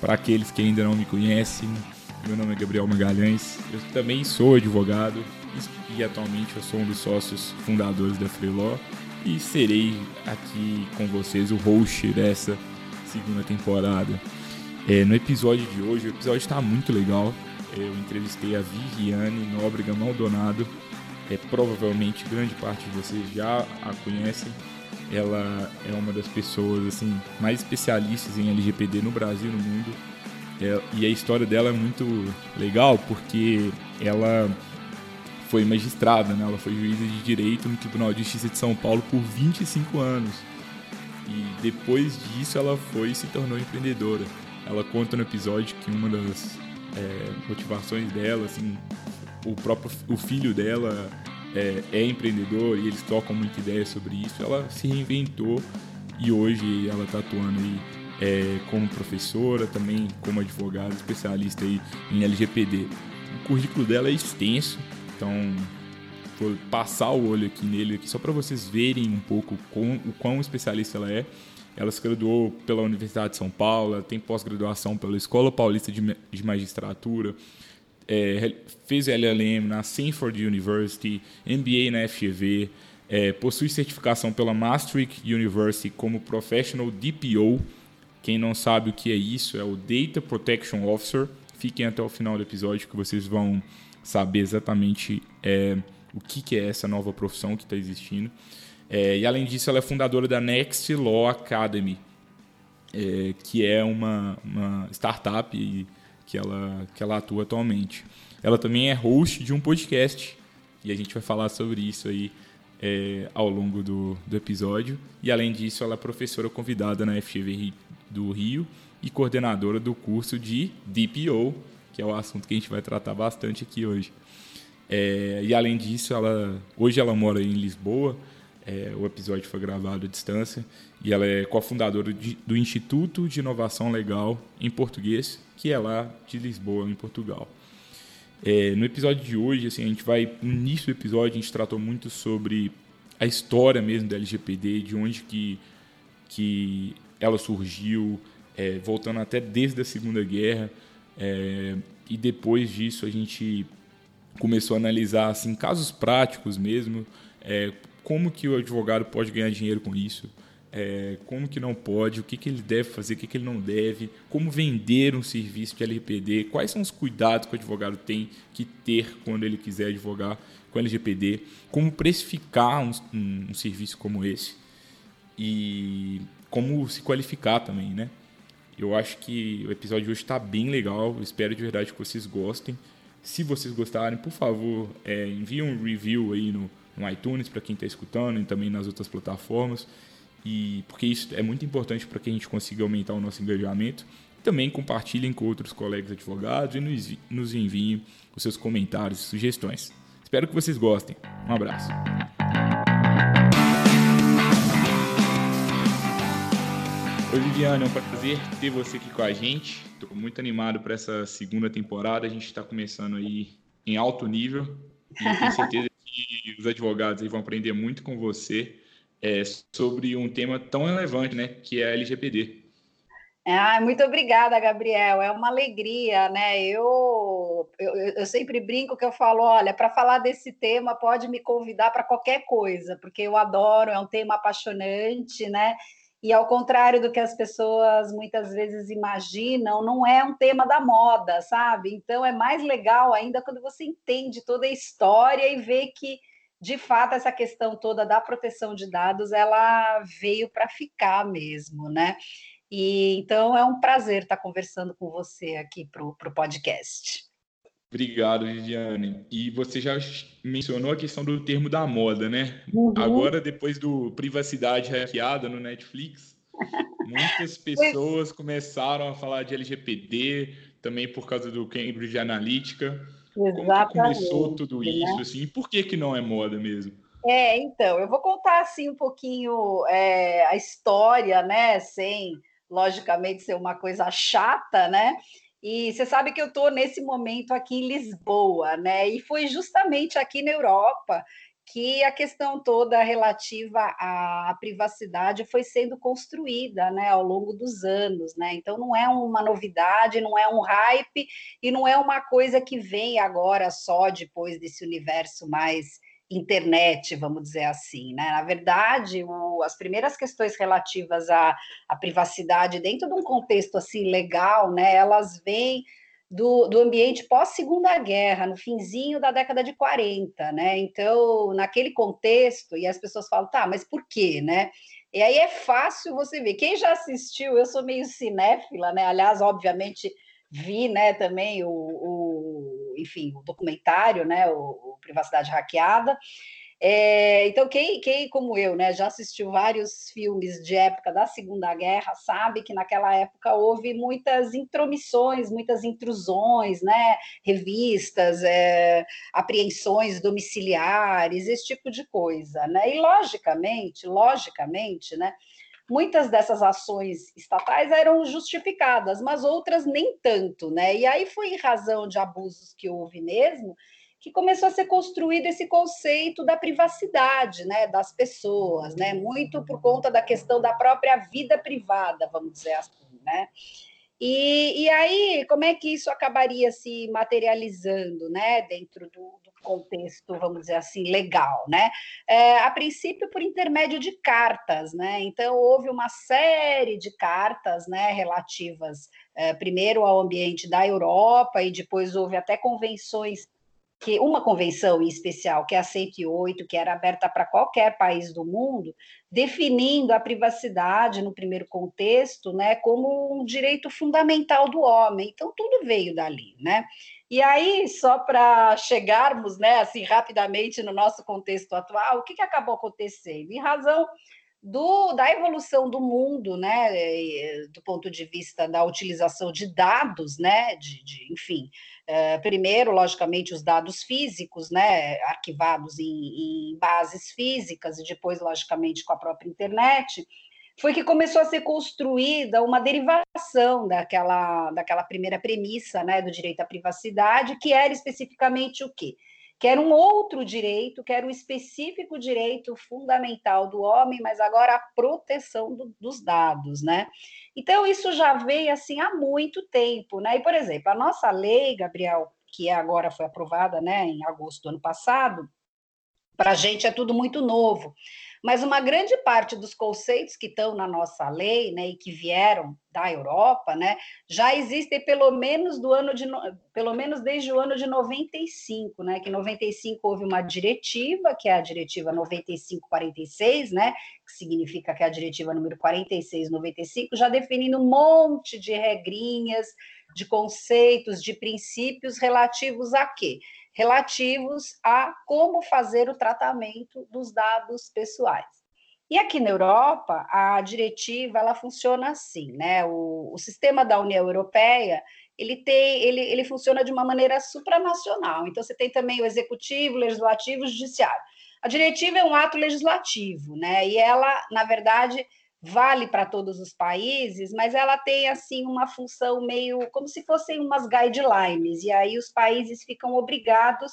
Para aqueles que ainda não me conhecem, meu nome é Gabriel Magalhães. Eu também sou advogado e atualmente eu sou um dos sócios fundadores da Free Law e serei aqui com vocês o host dessa segunda temporada. É, no episódio de hoje, o episódio está muito legal. Eu entrevistei a Viviane Nóbrega Maldonado. É, provavelmente grande parte de vocês já a conhecem ela é uma das pessoas assim mais especialistas em LGPD no Brasil e no mundo. É, e a história dela é muito legal porque ela foi magistrada, né? ela foi juíza de direito no Tribunal de Justiça de São Paulo por 25 anos. E depois disso ela foi e se tornou empreendedora. Ela conta no episódio que uma das é, motivações dela, assim, o próprio o filho dela é, é empreendedor e eles trocam muita ideia sobre isso, ela se reinventou e hoje ela está atuando aí é, como professora, também como advogada, especialista aí em LGPD. O currículo dela é extenso, então vou passar o olho aqui nele aqui só para vocês verem um pouco com, o quão especialista ela é. Ela se graduou pela Universidade de São Paulo, tem pós-graduação pela Escola Paulista de, de Magistratura, é, fez LLM na Stanford University, MBA na FGV, é, possui certificação pela Maastricht University como Professional DPO. Quem não sabe o que é isso é o Data Protection Officer. Fiquem até o final do episódio que vocês vão saber exatamente é, o que, que, é essa nova profissão que está existindo. É, e além disso, ela é fundadora da Next Law Academy, é, que é uma, uma startup que ela, que ela atua atualmente. Ela também é host de um podcast e a gente vai falar sobre isso aí é, ao longo do, do episódio. E além disso, ela é professora convidada na FGV do Rio e coordenadora do curso de DPO, que é o assunto que a gente vai tratar bastante aqui hoje. É, e além disso, ela, hoje ela mora em Lisboa. É, o episódio foi gravado à distância e ela é cofundadora do Instituto de Inovação Legal em Português, que é lá de Lisboa, em Portugal. É, no episódio de hoje, assim, a gente vai. No início do episódio, a gente tratou muito sobre a história mesmo da LGPD, de onde que, que ela surgiu, é, voltando até desde a Segunda Guerra. É, e depois disso, a gente começou a analisar assim, casos práticos mesmo, é, como que o advogado pode ganhar dinheiro com isso? É, como que não pode, o que, que ele deve fazer, o que, que ele não deve, como vender um serviço de LGPD, quais são os cuidados que o advogado tem que ter quando ele quiser advogar com LGPD, como precificar um, um, um serviço como esse? E como se qualificar também, né? Eu acho que o episódio de hoje está bem legal, eu espero de verdade que vocês gostem. Se vocês gostarem, por favor, é, enviem um review aí no, no iTunes para quem está escutando e também nas outras plataformas e porque isso é muito importante para que a gente consiga aumentar o nosso engajamento. Também compartilhem com outros colegas advogados e nos, nos enviem os seus comentários e sugestões. Espero que vocês gostem. Um abraço. Oi, Viviane, é um prazer ter você aqui com a gente. Estou muito animado para essa segunda temporada. A gente está começando aí em alto nível e tenho certeza que os advogados vão aprender muito com você é, sobre um tema tão relevante, né, que é a LGPD. Ah, muito obrigada, Gabriel. É uma alegria, né? Eu, eu, eu sempre brinco que eu falo, olha, para falar desse tema pode me convidar para qualquer coisa, porque eu adoro, é um tema apaixonante, né? E ao contrário do que as pessoas muitas vezes imaginam, não é um tema da moda, sabe? Então é mais legal ainda quando você entende toda a história e vê que de fato, essa questão toda da proteção de dados, ela veio para ficar mesmo, né? E então é um prazer estar conversando com você aqui para o podcast. Obrigado, Viviane. E você já mencionou a questão do termo da moda, né? Uhum. Agora, depois do Privacidade Hackeada no Netflix, Muitas pessoas começaram a falar de LGPD, também por causa do Cambridge Analytica. Exatamente. Como começou tudo né? isso, né? assim, e por que, que não é moda mesmo? É, então, eu vou contar assim um pouquinho é, a história, né? Sem, logicamente, ser uma coisa chata, né? E você sabe que eu estou nesse momento aqui em Lisboa, né? E foi justamente aqui na Europa que a questão toda relativa à privacidade foi sendo construída né, ao longo dos anos. Né? Então, não é uma novidade, não é um hype e não é uma coisa que vem agora só depois desse universo mais internet, vamos dizer assim, né? Na verdade, o, as primeiras questões relativas à, à, privacidade dentro de um contexto assim legal, né? Elas vêm do, do ambiente pós-segunda guerra, no finzinho da década de 40, né? Então, naquele contexto, e as pessoas falam, tá, mas por quê, né? E aí é fácil você ver. Quem já assistiu, eu sou meio cinéfila, né? Aliás, obviamente, vi, né, também o, o enfim, o documentário, né, o, o Privacidade Hackeada, é, então, quem, quem, como eu, né, já assistiu vários filmes de época da Segunda Guerra, sabe que naquela época houve muitas intromissões, muitas intrusões, né, revistas, é, apreensões domiciliares, esse tipo de coisa, né? E logicamente, logicamente, né, muitas dessas ações estatais eram justificadas, mas outras nem tanto, né? E aí foi em razão de abusos que houve mesmo que começou a ser construído esse conceito da privacidade, né, das pessoas, né, muito por conta da questão da própria vida privada, vamos dizer assim, né. E, e aí, como é que isso acabaria se materializando, né, dentro do, do contexto, vamos dizer assim, legal, né? É, a princípio, por intermédio de cartas, né? Então, houve uma série de cartas, né, relativas, é, primeiro ao ambiente da Europa, e depois houve até convenções que uma convenção em especial, que é a 108, que era aberta para qualquer país do mundo, definindo a privacidade no primeiro contexto, né, como um direito fundamental do homem. Então tudo veio dali, né? E aí, só para chegarmos, né, assim rapidamente no nosso contexto atual, o que, que acabou acontecendo? Em razão do, da evolução do mundo, né, do ponto de vista da utilização de dados, né, de, de enfim, Uh, primeiro, logicamente, os dados físicos, né, arquivados em, em, bases físicas, e depois, logicamente, com a própria internet, foi que começou a ser construída uma derivação daquela, daquela primeira premissa né, do direito à privacidade, que era especificamente o quê? Que era um outro direito, que era um específico direito fundamental do homem, mas agora a proteção do, dos dados, né? Então, isso já veio assim há muito tempo, né? E, por exemplo, a nossa lei, Gabriel, que agora foi aprovada, né, em agosto do ano passado, para a gente é tudo muito novo. Mas uma grande parte dos conceitos que estão na nossa lei, né, e que vieram da Europa, né, já existem pelo menos do ano de pelo menos desde o ano de 95, né, que em 95 houve uma diretiva, que é a diretiva 9546, né, que significa que é a diretiva número 4695, já definindo um monte de regrinhas, de conceitos, de princípios relativos a quê? Relativos a como fazer o tratamento dos dados pessoais. E aqui na Europa, a diretiva ela funciona assim, né? O, o sistema da União Europeia ele tem, ele, ele funciona de uma maneira supranacional. Então, você tem também o executivo, o legislativo, o judiciário. A diretiva é um ato legislativo, né? E ela, na verdade, vale para todos os países, mas ela tem assim uma função meio como se fossem umas guidelines, e aí os países ficam obrigados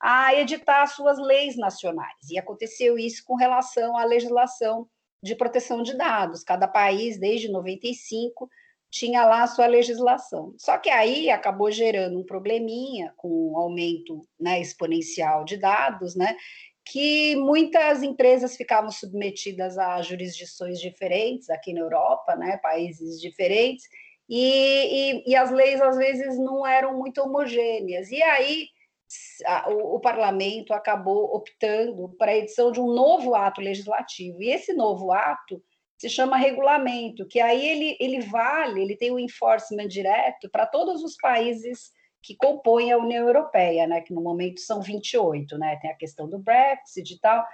a editar suas leis nacionais. E aconteceu isso com relação à legislação de proteção de dados. Cada país, desde 95, tinha lá a sua legislação. Só que aí acabou gerando um probleminha com o aumento né, exponencial de dados, né? Que muitas empresas ficavam submetidas a jurisdições diferentes aqui na Europa, né, países diferentes, e, e, e as leis às vezes não eram muito homogêneas. E aí a, o, o, parlamento acabou optando para a edição de um novo ato legislativo. E esse novo ato se chama regulamento, que aí ele, ele vale, ele tem o um enforcement direto para todos os países que compõem a União Europeia, né, que no momento são 28, né, tem a questão do Brexit e tal.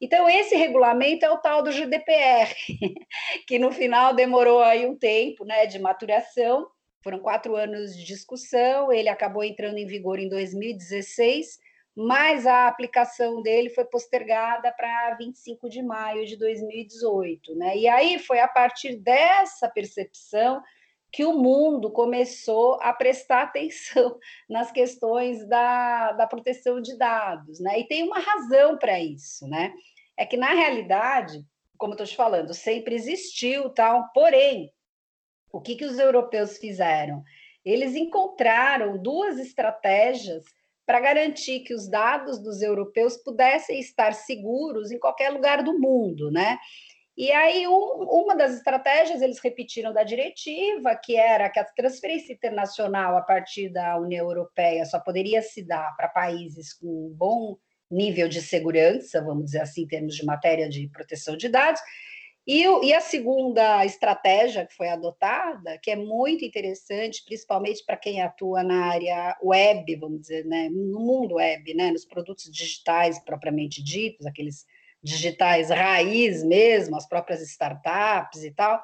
Então, esse regulamento é o tal do GDPR, que no final demorou aí um tempo né, de maturação, foram quatro anos de discussão, ele acabou entrando em vigor em 2016, mas a aplicação dele foi postergada para 25 de maio de 2018. Né? E aí foi a partir dessa percepção que o mundo começou a prestar atenção nas questões da, da proteção de dados. Né? E tem uma razão para isso, né? é que, na realidade, como estou te falando, sempre existiu tal, porém, o que, que os europeus fizeram? Eles encontraram duas estratégias para garantir que os dados dos europeus pudessem estar seguros em qualquer lugar do mundo, né? E aí, um, uma das estratégias eles repetiram da diretiva, que era que a transferência internacional a partir da União Europeia só poderia se dar para países com bom nível de segurança, vamos dizer assim, em termos de matéria de proteção de dados. E, e, a segunda estratégia que foi adotada, que é muito interessante, principalmente para quem atua na área web, vamos dizer, né, no mundo web, né, nos produtos digitais propriamente ditos, aqueles digitais raiz mesmo, as próprias startups e tal,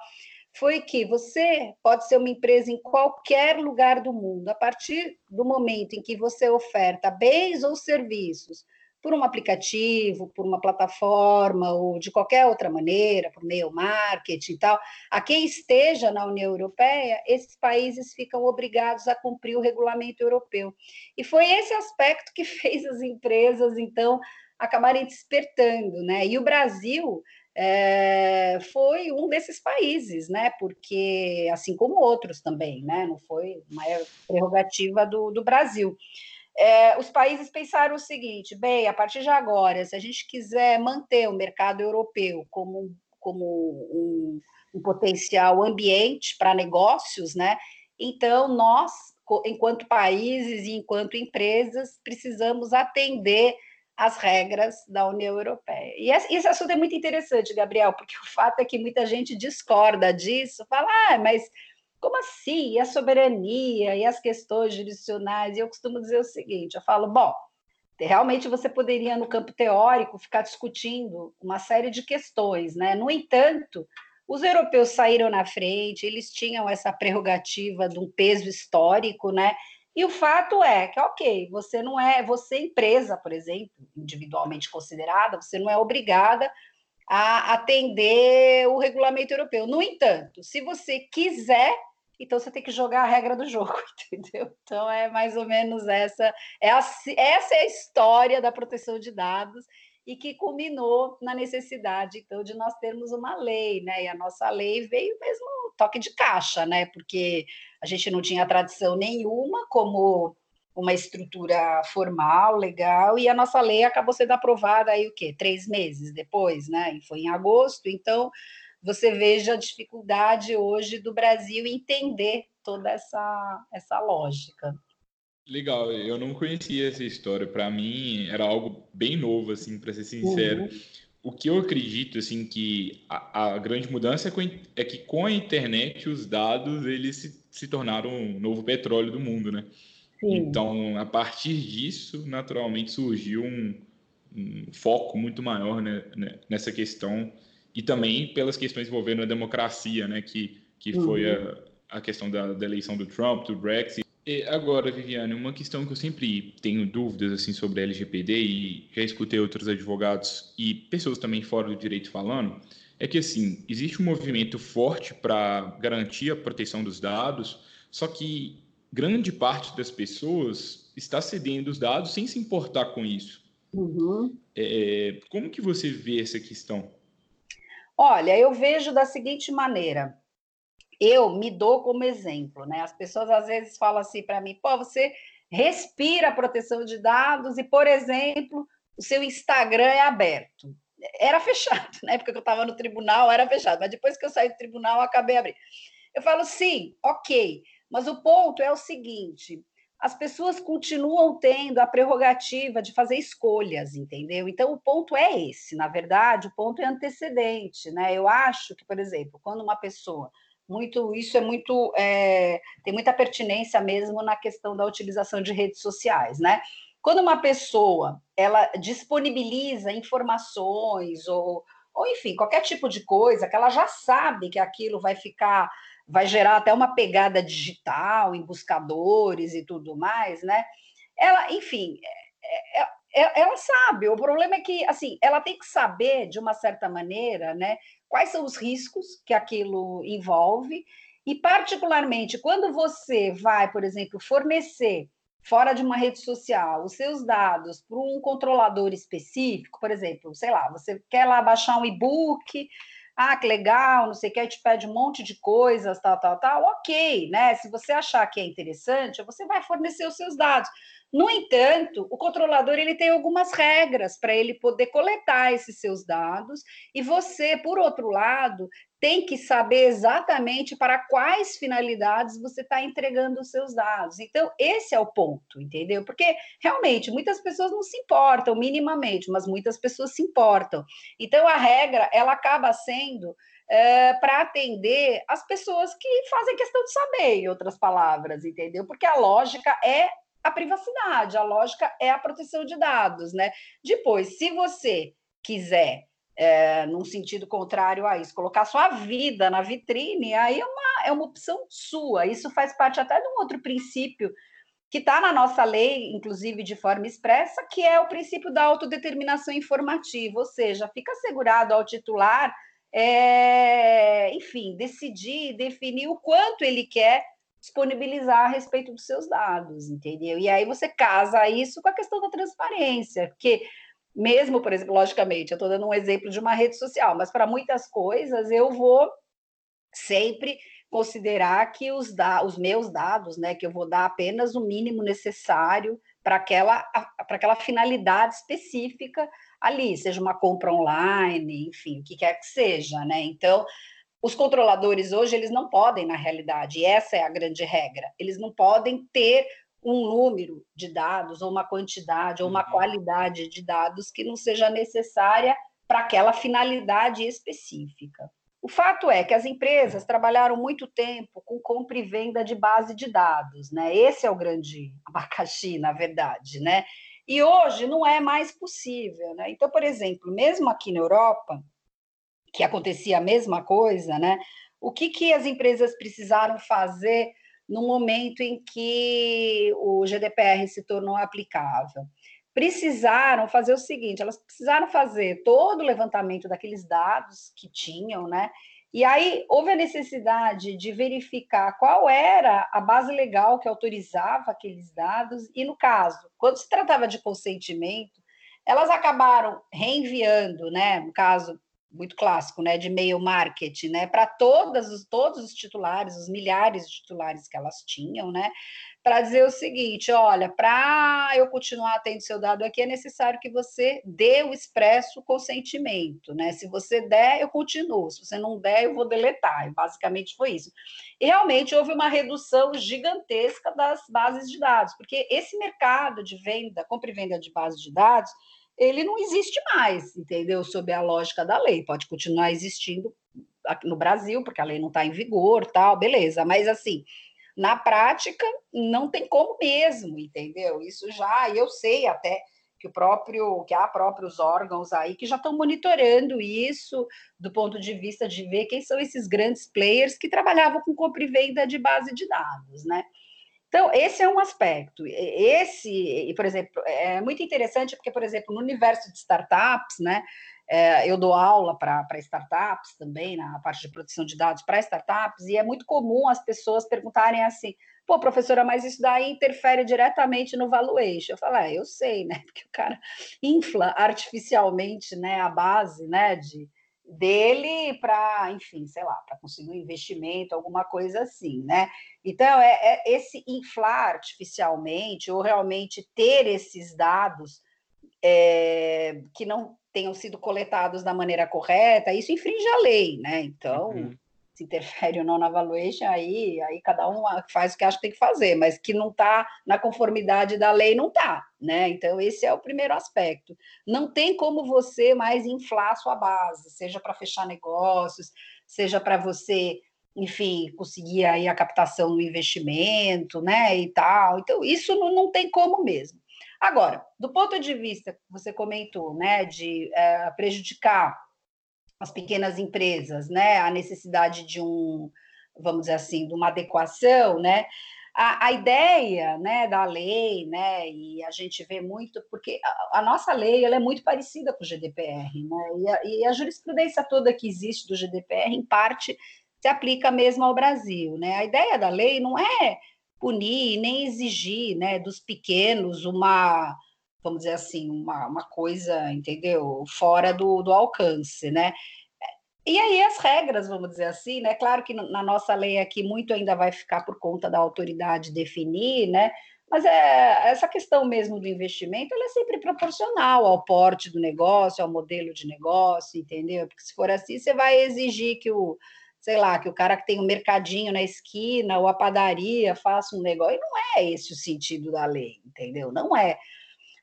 foi que você pode ser uma empresa em qualquer lugar do mundo, a partir do momento em que você oferta bens ou serviços por um aplicativo, por uma plataforma ou de qualquer outra maneira, por meio marketing e tal, a quem esteja na União Europeia, esses países ficam obrigados a cumprir o regulamento europeu. E foi esse aspecto que fez as empresas, então, acabarem despertando, né? E o Brasil é, foi um desses países, né? Porque, assim como outros também, né? Não foi uma prerrogativa do, do Brasil é, os países pensaram o seguinte: bem, a partir de agora, se a gente quiser manter o mercado europeu como, como um, um potencial ambiente para negócios, né? Então, nós, enquanto países e enquanto empresas, precisamos atender as regras da União Europeia. E esse assunto é muito interessante, Gabriel, porque o fato é que muita gente discorda disso, fala, ah, mas como assim? E a soberania e as questões jurisdicionais? E eu costumo dizer o seguinte: eu falo, bom, realmente você poderia, no campo teórico, ficar discutindo uma série de questões, né? No entanto, os europeus saíram na frente, eles tinham essa prerrogativa de um peso histórico, né? E o fato é que, ok, você não é, você empresa, por exemplo, individualmente considerada, você não é obrigada a atender o regulamento europeu. No entanto, se você quiser, então você tem que jogar a regra do jogo, entendeu? Então é mais ou menos essa, é a, essa é a história da proteção de dados e que culminou na necessidade, então, de nós termos uma lei, né? E a nossa lei veio mesmo toque de caixa, né? Porque a gente não tinha tradição nenhuma como uma estrutura formal, legal, e a nossa lei acabou sendo aprovada aí o quê? Três meses depois, né? E foi em agosto, então você veja a dificuldade hoje do Brasil entender toda essa, essa lógica. Legal, eu não conhecia essa história. Para mim era algo bem novo, assim, para ser sincero. Uhum. O que eu acredito, assim, que a, a grande mudança é, é, que com a internet os dados eles se, se tornaram um novo petróleo do mundo, né? Sim. Então, a partir disso, naturalmente surgiu um, um foco muito maior né, né nessa questão e também pelas questões envolvendo a democracia, né, que, que uhum. foi a, a questão da, da, eleição do Trump, do Brexit. E agora, Viviane, uma questão que eu sempre tenho dúvidas assim sobre a LGPD e já escutei outros advogados e pessoas também fora do direito falando, é que assim, existe um movimento forte para garantir a proteção dos dados, só que grande parte das pessoas está cedendo os dados sem se importar com isso. Uhum. É, como que você vê essa questão? Olha, eu vejo da seguinte maneira. Eu me dou como exemplo, né? As pessoas às vezes falam assim para mim: pô, você respira a proteção de dados e, por exemplo, o seu Instagram é aberto. Era fechado, na época que eu estava no tribunal era fechado, mas depois que eu saí do tribunal acabei abrindo. Eu falo, sim, ok, mas o ponto é o seguinte: as pessoas continuam tendo a prerrogativa de fazer escolhas, entendeu? Então, o ponto é esse, na verdade, o ponto é antecedente, né? Eu acho que, por exemplo, quando uma pessoa muito isso é muito é, tem muita pertinência mesmo na questão da utilização de redes sociais, né? quando uma pessoa ela disponibiliza informações ou, ou enfim, qualquer tipo de coisa que ela já sabe que aquilo vai ficar, vai gerar até uma pegada digital em buscadores e tudo mais, né? Ela, enfim, é, é, é, ela sabe. O problema é que, assim, ela tem que saber de uma certa maneira, né? Quais são os riscos que aquilo envolve e, particularmente, quando você vai, por exemplo, fornecer fora de uma rede social os seus dados para um controlador específico, por exemplo, sei lá, você quer lá baixar um e-book, ah, que legal, não sei o que, te pede um monte de coisas, tal, tal, tal, ok, né? Se você achar que é interessante, você vai fornecer os seus dados. No entanto, o controlador ele tem algumas regras para ele poder coletar esses seus dados e você, por outro lado, tem que saber exatamente para quais finalidades você está entregando os seus dados. Então, esse é o ponto, entendeu? Porque realmente muitas pessoas não se importam minimamente, mas muitas pessoas se importam. Então, a regra ela acaba sendo é, para atender as pessoas que fazem questão de saber, em outras palavras, entendeu? Porque a lógica é a privacidade, a lógica é a proteção de dados, né? Depois, se você quiser, é, num sentido contrário a isso, colocar sua vida na vitrine, aí é uma, é uma opção sua. Isso faz parte até de um outro princípio que está na nossa lei, inclusive de forma expressa, que é o princípio da autodeterminação informativa, ou seja, fica assegurado ao titular, é, enfim, decidir, definir o quanto ele quer disponibilizar a respeito dos seus dados, entendeu? E aí você casa isso com a questão da transparência, porque mesmo, por exemplo, logicamente, eu estou dando um exemplo de uma rede social, mas para muitas coisas eu vou sempre considerar que os, da, os meus dados, né, que eu vou dar apenas o mínimo necessário para aquela, aquela finalidade específica ali, seja uma compra online, enfim, o que quer que seja, né? Então, os controladores hoje, eles não podem, na realidade, e essa é a grande regra, eles não podem ter um número de dados, ou uma quantidade, ou uma uhum. qualidade de dados que não seja necessária para aquela finalidade específica. O fato é que as empresas trabalharam muito tempo com compra e venda de base de dados, né? Esse é o grande abacaxi, na verdade, né? E hoje não é mais possível, né? Então, por exemplo, mesmo aqui na Europa, que acontecia a mesma coisa, né? O que, que as empresas precisaram fazer no momento em que o GDPR se tornou aplicável? Precisaram fazer o seguinte: elas precisaram fazer todo o levantamento daqueles dados que tinham, né? E aí houve a necessidade de verificar qual era a base legal que autorizava aqueles dados, e no caso, quando se tratava de consentimento, elas acabaram reenviando, né? No caso, muito clássico, né, de e-mail marketing, né, para todos, todos os titulares, os milhares de titulares que elas tinham, né, para dizer o seguinte, olha, para eu continuar tendo seu dado aqui, é necessário que você dê o expresso consentimento, né, se você der, eu continuo, se você não der, eu vou deletar, e basicamente foi isso. E realmente houve uma redução gigantesca das bases de dados, porque esse mercado de venda, compra e venda de bases de dados, ele não existe mais, entendeu? Sob a lógica da lei. Pode continuar existindo aqui no Brasil, porque a lei não está em vigor, tal, beleza. Mas assim, na prática, não tem como mesmo, entendeu? Isso já, eu sei até que o próprio, que há próprios órgãos aí que já estão monitorando isso do ponto de vista de ver quem são esses grandes players que trabalhavam com compra e venda de base de dados, né? Então, esse é um aspecto. Esse, por exemplo, é muito interessante porque, por exemplo, no universo de startups, né, é, eu dou aula para startups também, na parte de proteção de dados para startups, e é muito comum as pessoas perguntarem assim: pô, professora, mas isso daí interfere diretamente no valuation. Eu falo, é, eu sei, né? Porque o cara infla artificialmente né, a base né, de, dele para, enfim, sei lá, para conseguir um investimento, alguma coisa assim, né? Então, é, é, esse inflar artificialmente ou realmente ter esses dados é, que não tenham sido coletados da maneira correta, isso infringe a lei, né? Então, uhum se interfere ou não na valuation, aí, aí cada um faz o que acha que tem que fazer, mas que não está na conformidade da lei, não está, né? Então, esse é o primeiro aspecto. Não tem como você mais inflar sua base, seja para fechar negócios, seja para você, enfim, conseguir aí a captação do investimento, né, e tal. Então, isso não, não tem como mesmo. Agora, do ponto de vista que você comentou, né, de é, prejudicar as pequenas empresas, né, a necessidade de um, vamos dizer assim, de uma adequação, né, a, a, ideia né, da lei, né, e a gente vê muito, porque a, a, nossa lei ela é muito parecida com o GDPR, né, e a, e a jurisprudência toda que existe do GDPR, em parte, se aplica mesmo ao Brasil. Né? A ideia da lei não é punir nem exigir né, dos pequenos uma, vamos dizer assim, uma, uma coisa, entendeu, fora do, do alcance, né? E aí as regras, vamos dizer assim, né? Claro que na nossa lei aqui muito ainda vai ficar por conta da autoridade definir, né? Mas é, essa questão mesmo do investimento, ela é sempre proporcional ao porte do negócio, ao modelo de negócio, entendeu? Porque se for assim, você vai exigir que o, sei lá, que o cara que tem um mercadinho na esquina ou a padaria faça um negócio. E não é esse o sentido da lei, entendeu? Não é.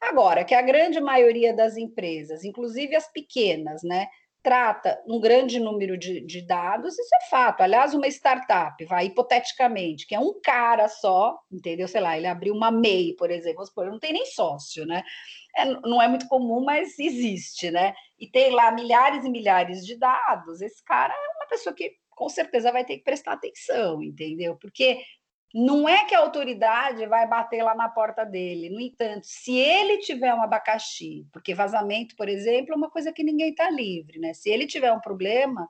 Agora, que a grande maioria das empresas, inclusive as pequenas, né? trata um grande número de, de, dados, isso é fato. Aliás, uma startup, vai hipoteticamente, que é um cara só, entendeu? Sei lá, ele abriu uma MEI, por exemplo, supor, não tem nem sócio, né? É, não é muito comum, mas existe, né? E tem lá milhares e milhares de dados. Esse cara é uma pessoa que com certeza vai ter que prestar atenção, entendeu? Porque não é que a autoridade vai bater lá na porta dele. No entanto, se ele tiver um abacaxi, porque vazamento, por exemplo, é uma coisa que ninguém está livre, né? Se ele tiver um problema,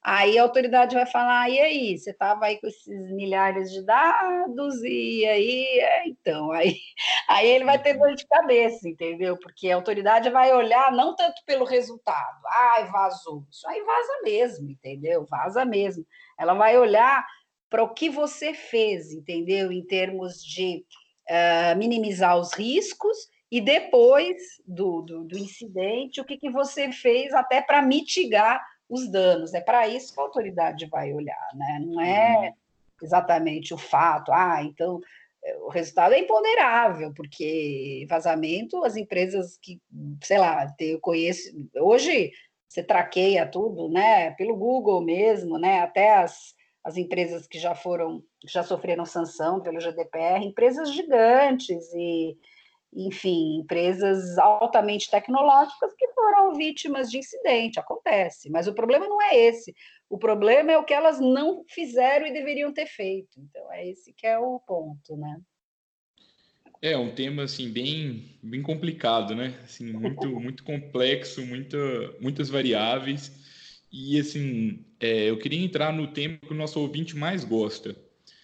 aí a autoridade vai falar: e aí, você estava aí com esses milhares de dados, e aí, é, então, aí, aí ele vai ter dor de cabeça, entendeu? Porque a autoridade vai olhar não tanto pelo resultado, ai, vazou. Isso aí vaza mesmo, entendeu? Vaza mesmo. Ela vai olhar para o que você fez, entendeu? Em termos de uh, minimizar os riscos e depois do, do, do incidente, o que, que você fez até para mitigar os danos. É para isso que a autoridade vai olhar, né? Não é uhum. exatamente o fato, ah, então eh, o resultado é imponderável, porque vazamento, as empresas que, sei lá, eu conheço, hoje você traqueia tudo, né, pelo Google mesmo, né, até as, as empresas que já foram, já sofreram sanção pelo GDPR, empresas gigantes e, enfim, empresas altamente tecnológicas que foram vítimas de incidente, acontece. Mas o problema não é esse. O problema é o que elas não fizeram e deveriam ter feito. Então, é esse que é o ponto, né? É um tema assim bem, bem complicado, né? Assim, muito, muito complexo, muita, muitas variáveis. E assim, é, eu queria entrar no tema que o nosso ouvinte mais gosta.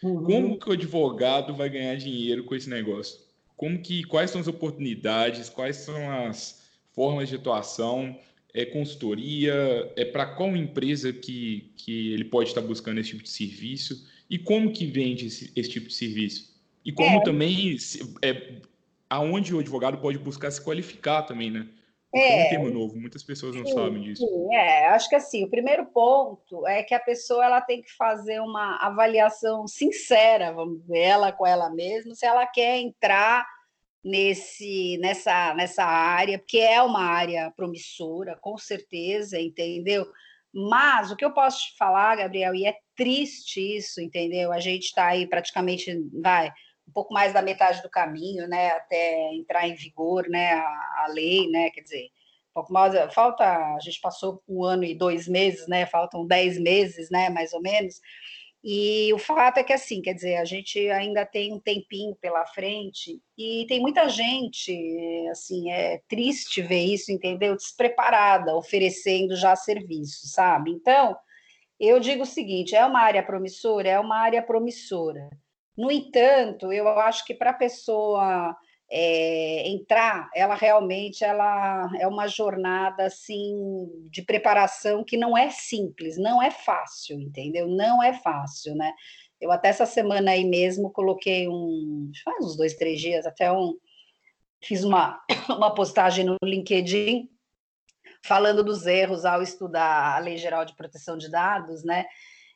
Uhum. Como que o advogado vai ganhar dinheiro com esse negócio? Como que, quais são as oportunidades, quais são as formas de atuação, é consultoria, é para qual empresa que, que ele pode estar buscando esse tipo de serviço e como que vende esse, esse tipo de serviço? E como é. também, é, aonde o advogado pode buscar se qualificar também, né? É, é um tema novo, muitas pessoas não sim, sabem disso. Sim, é, acho que assim, o primeiro ponto é que a pessoa ela tem que fazer uma avaliação sincera, vamos dizer, ela com ela mesma, se ela quer entrar nesse nessa nessa área, porque é uma área promissora, com certeza, entendeu? Mas o que eu posso te falar, Gabriel, e é triste isso, entendeu? A gente está aí praticamente, vai, um pouco mais da metade do caminho, né, até entrar em vigor, né, a, a lei, né, quer dizer, um pouco mais, falta, a gente passou um ano e dois meses, né, faltam dez meses, né, mais ou menos, e o fato é que, assim, quer dizer, a gente ainda tem um tempinho pela frente e tem muita gente, assim, é triste ver isso, entendeu? Despreparada, oferecendo já serviço, sabe? Então, eu digo o seguinte: é uma área promissora? É uma área promissora. No entanto, eu acho que para a pessoa é, entrar, ela realmente ela é uma jornada assim de preparação que não é simples, não é fácil, entendeu? Não é fácil, né? Eu até essa semana aí mesmo coloquei um, faz uns dois, três dias, até um, fiz uma, uma postagem no LinkedIn falando dos erros ao estudar a Lei Geral de Proteção de Dados, né?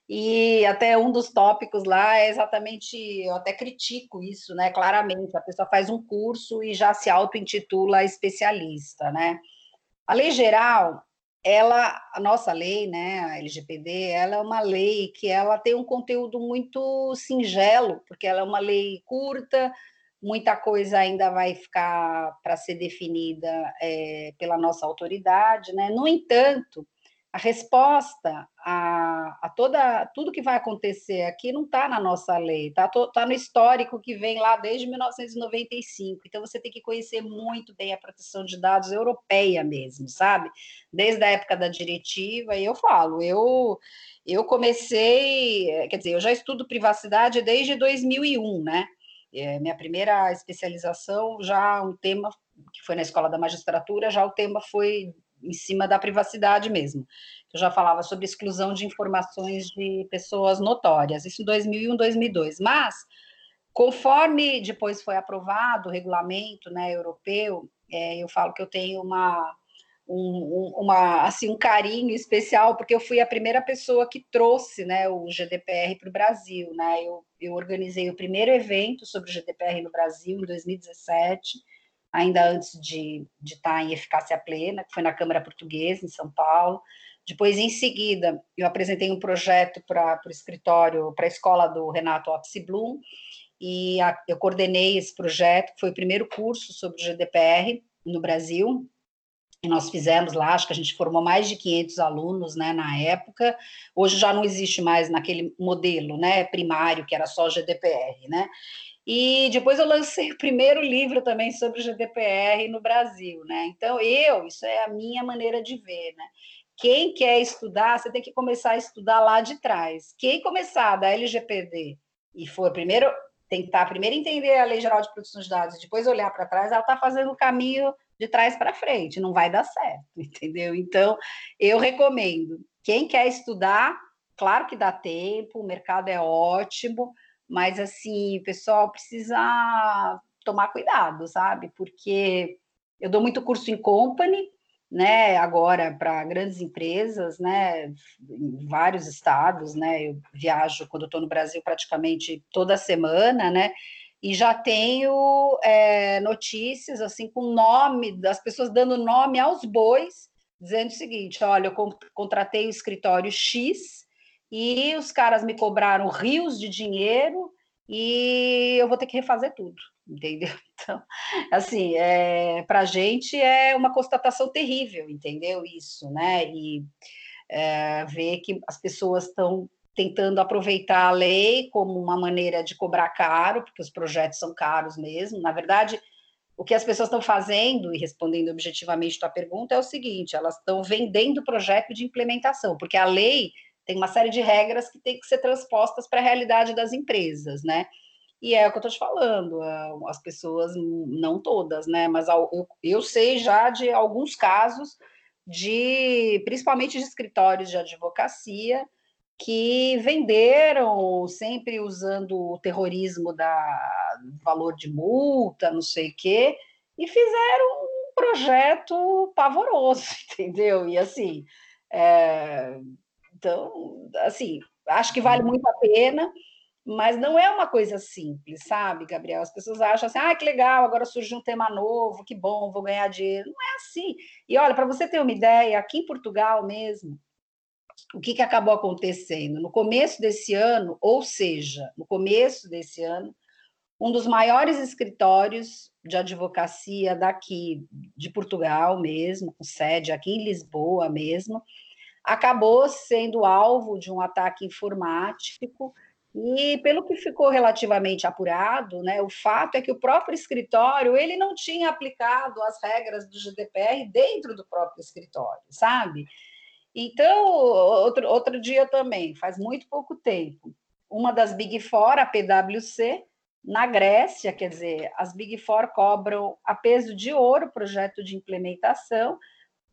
E até um dos tópicos lá é exatamente, eu até critico isso, né? Claramente, a pessoa faz um curso e já se auto-intitula especialista, né? A lei geral, ela, a nossa lei, né, a LGPD, ela é uma lei que ela tem um conteúdo muito singelo, porque ela é uma lei curta, muita coisa ainda vai ficar para ser definida é, pela nossa autoridade, né? No entanto, a resposta a, a, toda tudo que vai acontecer aqui não está na nossa lei, está tá no histórico que vem lá desde 1995. Então você tem que conhecer muito bem a proteção de dados europeia mesmo, sabe? Desde a época da diretiva, e eu falo, eu eu comecei, quer dizer, eu já estudo privacidade desde 2001, né? É, minha primeira especialização já um tema que foi na escola da magistratura, já o tema foi em cima da privacidade mesmo. Eu já falava sobre exclusão de informações de pessoas notórias, isso em 2001, 2002. Mas, conforme depois foi aprovado o regulamento né, europeu, é, eu falo que eu tenho uma, um, uma, assim, um carinho especial, porque eu fui a primeira pessoa que trouxe né, o GDPR para o Brasil. Né? Eu, eu organizei o primeiro evento sobre o GDPR no Brasil em 2017 ainda antes de, de estar em eficácia plena, que foi na Câmara Portuguesa, em São Paulo. Depois, em seguida, eu apresentei um projeto para o escritório, para a escola do Renato Oxyblum, e a, eu coordenei esse projeto, que foi o primeiro curso sobre o GDPR no Brasil, nós fizemos lá, acho que a gente formou mais de 500 alunos, né, na época, hoje já não existe mais naquele modelo, né, primário, que era só GDPR, né, e depois eu lancei o primeiro livro também sobre GDPR no Brasil, né? Então, eu, isso é a minha maneira de ver, né? Quem quer estudar, você tem que começar a estudar lá de trás. Quem começar da LGPD e for primeiro tentar primeiro entender a Lei Geral de Proteção de Dados, depois olhar para trás, ela está fazendo o caminho de trás para frente, não vai dar certo, entendeu? Então, eu recomendo. Quem quer estudar, claro que dá tempo, o mercado é ótimo, mas, assim, o pessoal precisa tomar cuidado, sabe? Porque eu dou muito curso em company, né, agora para grandes empresas, né, em vários estados, né, eu viajo quando estou no Brasil praticamente toda semana, né, e já tenho é, notícias assim com nome das pessoas dando nome aos bois, dizendo o seguinte: olha, eu contratei o escritório X e os caras me cobraram rios de dinheiro e eu vou ter que refazer tudo, entendeu? Então, assim, é, para a gente é uma constatação terrível, entendeu? Isso, né? E é, ver que as pessoas estão tentando aproveitar a lei como uma maneira de cobrar caro, porque os projetos são caros mesmo. Na verdade, o que as pessoas estão fazendo, e respondendo objetivamente tua pergunta, é o seguinte: elas estão vendendo o projeto de implementação, porque a lei tem uma série de regras que tem que ser transpostas para a realidade das empresas, né? E é o que eu estou te falando, as pessoas, não todas, né? Mas eu, eu sei já de alguns casos de, principalmente de escritórios de advocacia, que venderam sempre usando o terrorismo da valor de multa, não sei o quê, e fizeram um projeto pavoroso, entendeu? E assim, é, então, assim, acho que vale muito a pena, mas não é uma coisa simples, sabe, Gabriel? As pessoas acham assim, ah, que legal, agora surgiu um tema novo, que bom, vou ganhar dinheiro. Não é assim. E olha, para você ter uma ideia, aqui em Portugal mesmo, o que, que acabou acontecendo? No começo desse ano, ou seja, no começo desse ano, um dos maiores escritórios de advocacia daqui de Portugal mesmo, com sede aqui em Lisboa mesmo, acabou sendo alvo de um ataque informático e pelo que ficou relativamente apurado, né, o fato é que o próprio escritório ele não tinha aplicado as regras do GDPR dentro do próprio escritório, sabe? Então, outro, outro dia também, faz muito pouco tempo, uma das Big Four, a PwC, na Grécia, quer dizer, as Big Four cobram a peso de ouro o projeto de implementação,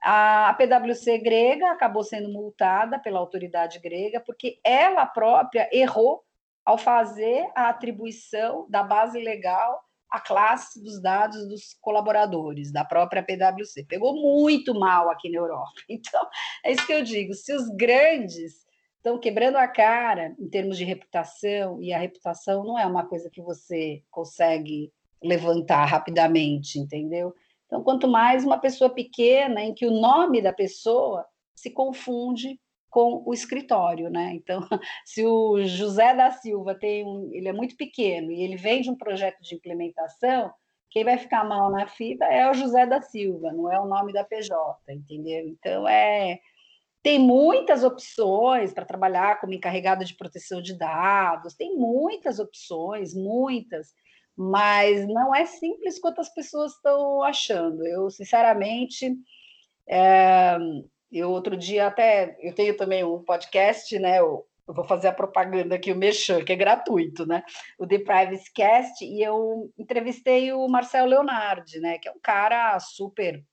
a PwC grega acabou sendo multada pela autoridade grega porque ela própria errou ao fazer a atribuição da base legal à classe dos dados dos colaboradores da própria PwC. Pegou muito mal aqui na Europa. Então, é isso que eu digo: se os grandes estão quebrando a cara em termos de reputação, e a reputação não é uma coisa que você consegue levantar rapidamente, entendeu? Então, quanto mais uma pessoa pequena, em que o nome da pessoa se confunde com o escritório, né? Então, se o José da Silva tem um, ele é muito pequeno e ele vem de um projeto de implementação, quem vai ficar mal na fita é o José da Silva, não é o nome da PJ, entendeu? Então é tem muitas opções para trabalhar como encarregada de proteção de dados, tem muitas opções, muitas, mas não é simples quanto as pessoas estão achando. Eu, sinceramente, é, eu outro dia até, eu tenho também um podcast, né, eu, vou fazer a propaganda aqui, o Merchan, que é gratuito, né, o The Privacy Cast, e eu entrevistei o Marcel Leonardi, né, que é um cara super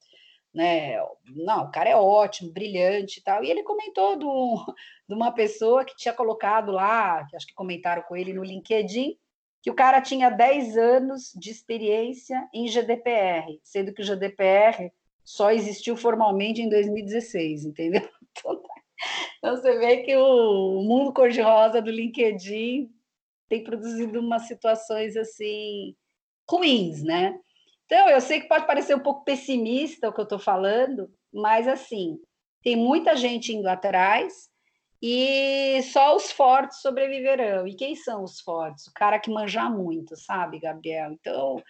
né? Não, o cara é ótimo, brilhante e tal. E ele comentou do, de uma pessoa que tinha colocado lá, que acho que comentaram com ele no LinkedIn, que o cara tinha 10 anos de experiência em GDPR, sendo que o GDPR só existiu formalmente em 2016, entendeu? Então, então você vê que o mundo cor-de-rosa do LinkedIn tem produzido umas situações assim ruins, né? Então, eu sei que pode parecer um pouco pessimista o que eu estou falando, mas assim, tem muita gente indo atrás e só os fortes sobreviverão. E quem são os fortes? O cara que manja muito, sabe, Gabriel? Então,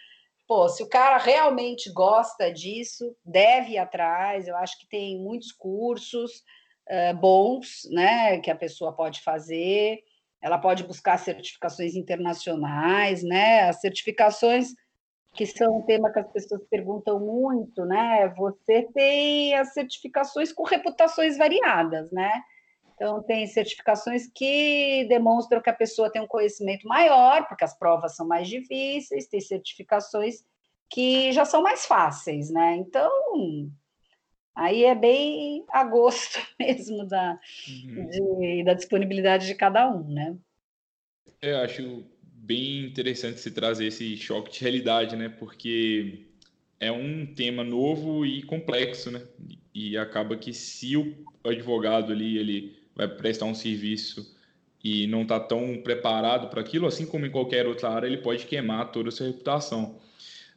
pô, se o cara realmente gosta disso, deve ir atrás. Eu acho que tem muitos cursos uh, bons, né, que a pessoa pode fazer. Ela pode buscar certificações internacionais, né? As certificações que são um tema que as pessoas perguntam muito, né? Você tem as certificações com reputações variadas, né? Então, tem certificações que demonstram que a pessoa tem um conhecimento maior, porque as provas são mais difíceis, tem certificações que já são mais fáceis, né? Então, aí é bem a gosto mesmo da, uhum. de, da disponibilidade de cada um, né? Eu acho bem interessante se trazer esse choque de realidade, né? Porque é um tema novo e complexo, né? E acaba que se o advogado ali ele vai prestar um serviço e não está tão preparado para aquilo, assim como em qualquer outra área, ele pode queimar toda a sua reputação.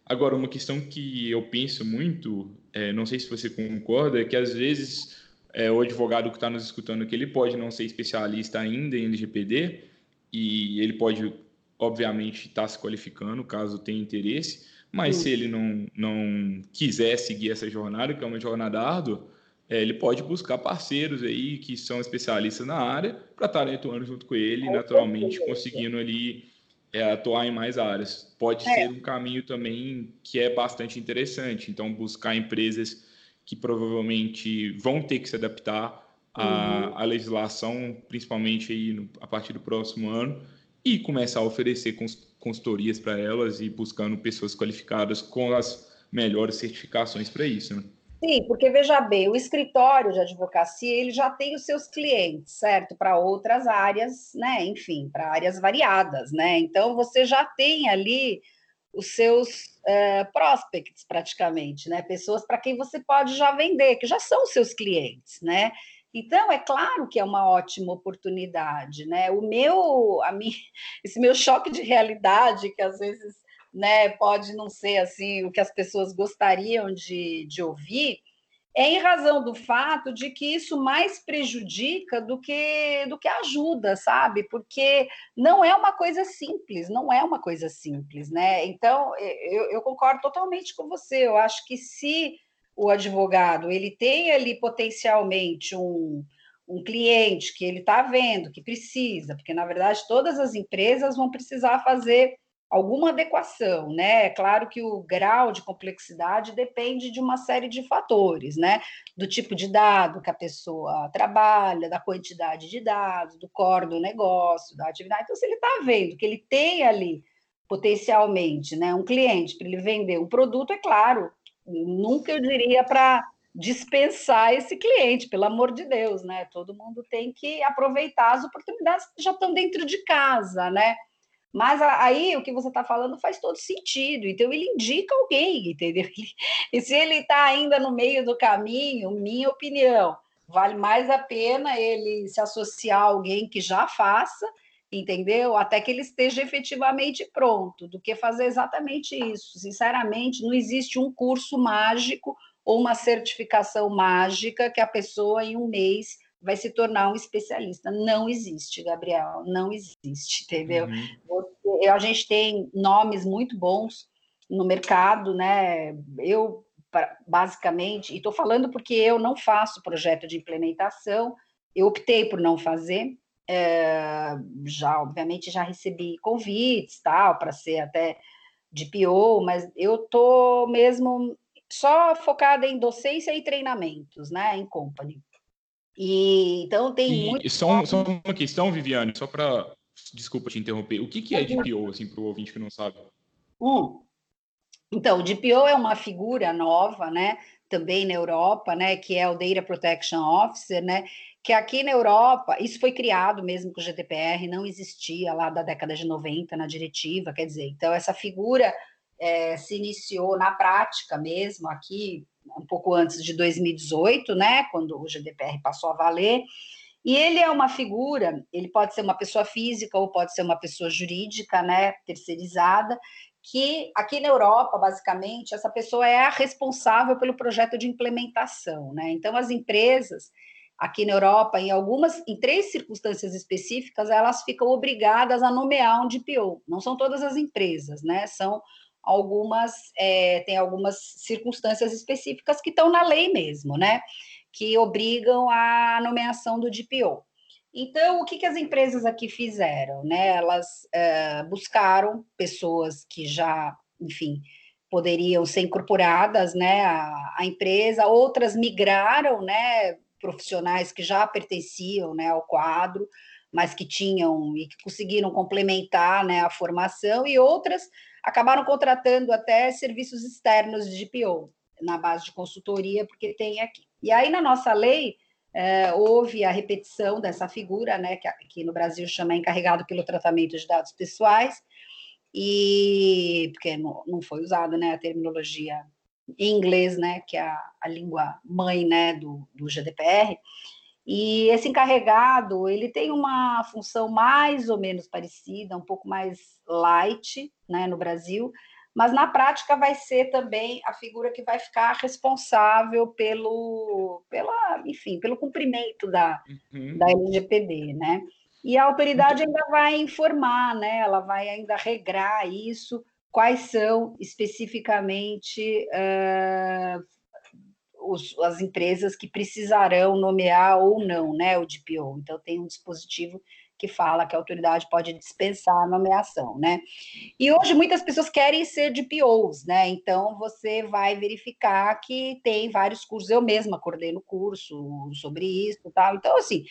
Agora, uma questão que eu penso muito, é, não sei se você concorda, é que às vezes é, o advogado que está nos escutando aqui, ele pode não ser especialista ainda em LGPD e ele pode obviamente está se qualificando caso tenha interesse, mas se ele não, não quiser seguir essa jornada, que é uma jornada árdua, é, ele pode buscar parceiros aí que são especialistas na área para estarem atuando junto com ele, naturalmente conseguindo ali é, atuar em mais áreas. Pode é. ser um caminho também que é bastante interessante. Então, buscar empresas que provavelmente vão ter que se adaptar à, uhum. à legislação, principalmente aí no, a partir do próximo ano, e começar a oferecer consultorias para elas e buscando pessoas qualificadas com as melhores certificações para isso. Né? Sim, porque veja bem, o escritório de advocacia ele já tem os seus clientes, certo? Para outras áreas, né? Enfim, para áreas variadas, né? Então você já tem ali os seus uh, prospects praticamente, né? Pessoas para quem você pode já vender, que já são os seus clientes, né? Então, é claro que é uma ótima oportunidade, né? O meu, a mim, esse meu choque de realidade, que às vezes né, pode não ser assim o que as pessoas gostariam de, de ouvir, é em razão do fato de que isso mais prejudica do que do que ajuda, sabe? Porque não é uma coisa simples, não é uma coisa simples, né? Então, eu, eu concordo totalmente com você. Eu acho que se o advogado ele tem ali potencialmente um, um cliente que ele está vendo, que precisa, porque na verdade todas as empresas vão precisar fazer alguma adequação, né? É claro que o grau de complexidade depende de uma série de fatores, né? Do tipo de dado que a pessoa trabalha, da quantidade de dados, do core do negócio, da atividade. Então, se ele está vendo que ele tem ali potencialmente, né, um cliente para ele vender um produto, é claro nunca eu diria para dispensar esse cliente, pelo amor de Deus, né? Todo mundo tem que aproveitar as oportunidades que já estão dentro de casa, né? Mas aí o que você está falando faz todo sentido. Então ele indica alguém, entendeu? E se ele está ainda no meio do caminho, minha opinião, vale mais a pena ele se associar a alguém que já faça entendeu? Até que ele esteja efetivamente pronto, do que fazer exatamente isso. Sinceramente, não existe um curso mágico ou uma certificação mágica que a pessoa em um mês vai se tornar um especialista. Não existe, Gabriel, não existe, entendeu? Uhum. a gente tem nomes muito bons no mercado, né? Eu, basicamente, e estou falando porque eu não faço projeto de implementação, eu optei por não fazer. É, já, obviamente, já recebi convites, tal, para ser até de PO, mas eu tô mesmo só focada em docência e treinamentos, né, em company. E então tem e, muito. Só, só uma questão, Viviane, só para desculpa te interromper. O que, que é DPO, assim, para o ouvinte que não sabe? Hum. Então, o DPO é uma figura nova, né? Também na Europa, né? Que é o Data Protection Officer, né? que aqui na Europa, isso foi criado mesmo com o GDPR, não existia lá da década de 90 na diretiva, quer dizer, então essa figura é, se iniciou na prática mesmo aqui, um pouco antes de 2018, né, quando o GDPR passou a valer, e ele é uma figura, ele pode ser uma pessoa física ou pode ser uma pessoa jurídica, né, terceirizada, que aqui na Europa, basicamente, essa pessoa é a responsável pelo projeto de implementação, né? Então as empresas aqui na Europa, em algumas, em três circunstâncias específicas, elas ficam obrigadas a nomear um DPO. Não são todas as empresas, né? São algumas, é, tem algumas circunstâncias específicas que estão na lei mesmo, né? Que obrigam a nomeação do DPO. Então, o que, que as empresas aqui fizeram? Né? Elas é, buscaram pessoas que já, enfim, poderiam ser incorporadas né, à, à empresa, outras migraram, né, profissionais que já pertenciam né, ao quadro, mas que tinham e que conseguiram complementar né, a formação, e outras acabaram contratando até serviços externos de PO, na base de consultoria, porque tem aqui. E aí, na nossa lei, é, houve a repetição dessa figura, né, que aqui no Brasil chama encarregado pelo tratamento de dados pessoais, e porque não, não foi usado né, a terminologia em inglês, né, que é a, a língua mãe, né, do, do GDPR, e esse encarregado, ele tem uma função mais ou menos parecida, um pouco mais light, né, no Brasil, mas na prática vai ser também a figura que vai ficar responsável pelo, pela, enfim, pelo cumprimento da, uhum. da LGPD, né? E a autoridade ainda vai informar, né? Ela vai ainda regrar isso, quais são especificamente uh, os, as empresas que precisarão nomear ou não né, o DPO. Então, tem um dispositivo que fala que a autoridade pode dispensar a nomeação, né? E hoje muitas pessoas querem ser DPOs, né? Então você vai verificar que tem vários cursos. Eu mesma coordeno curso sobre isso, tal. Então assim,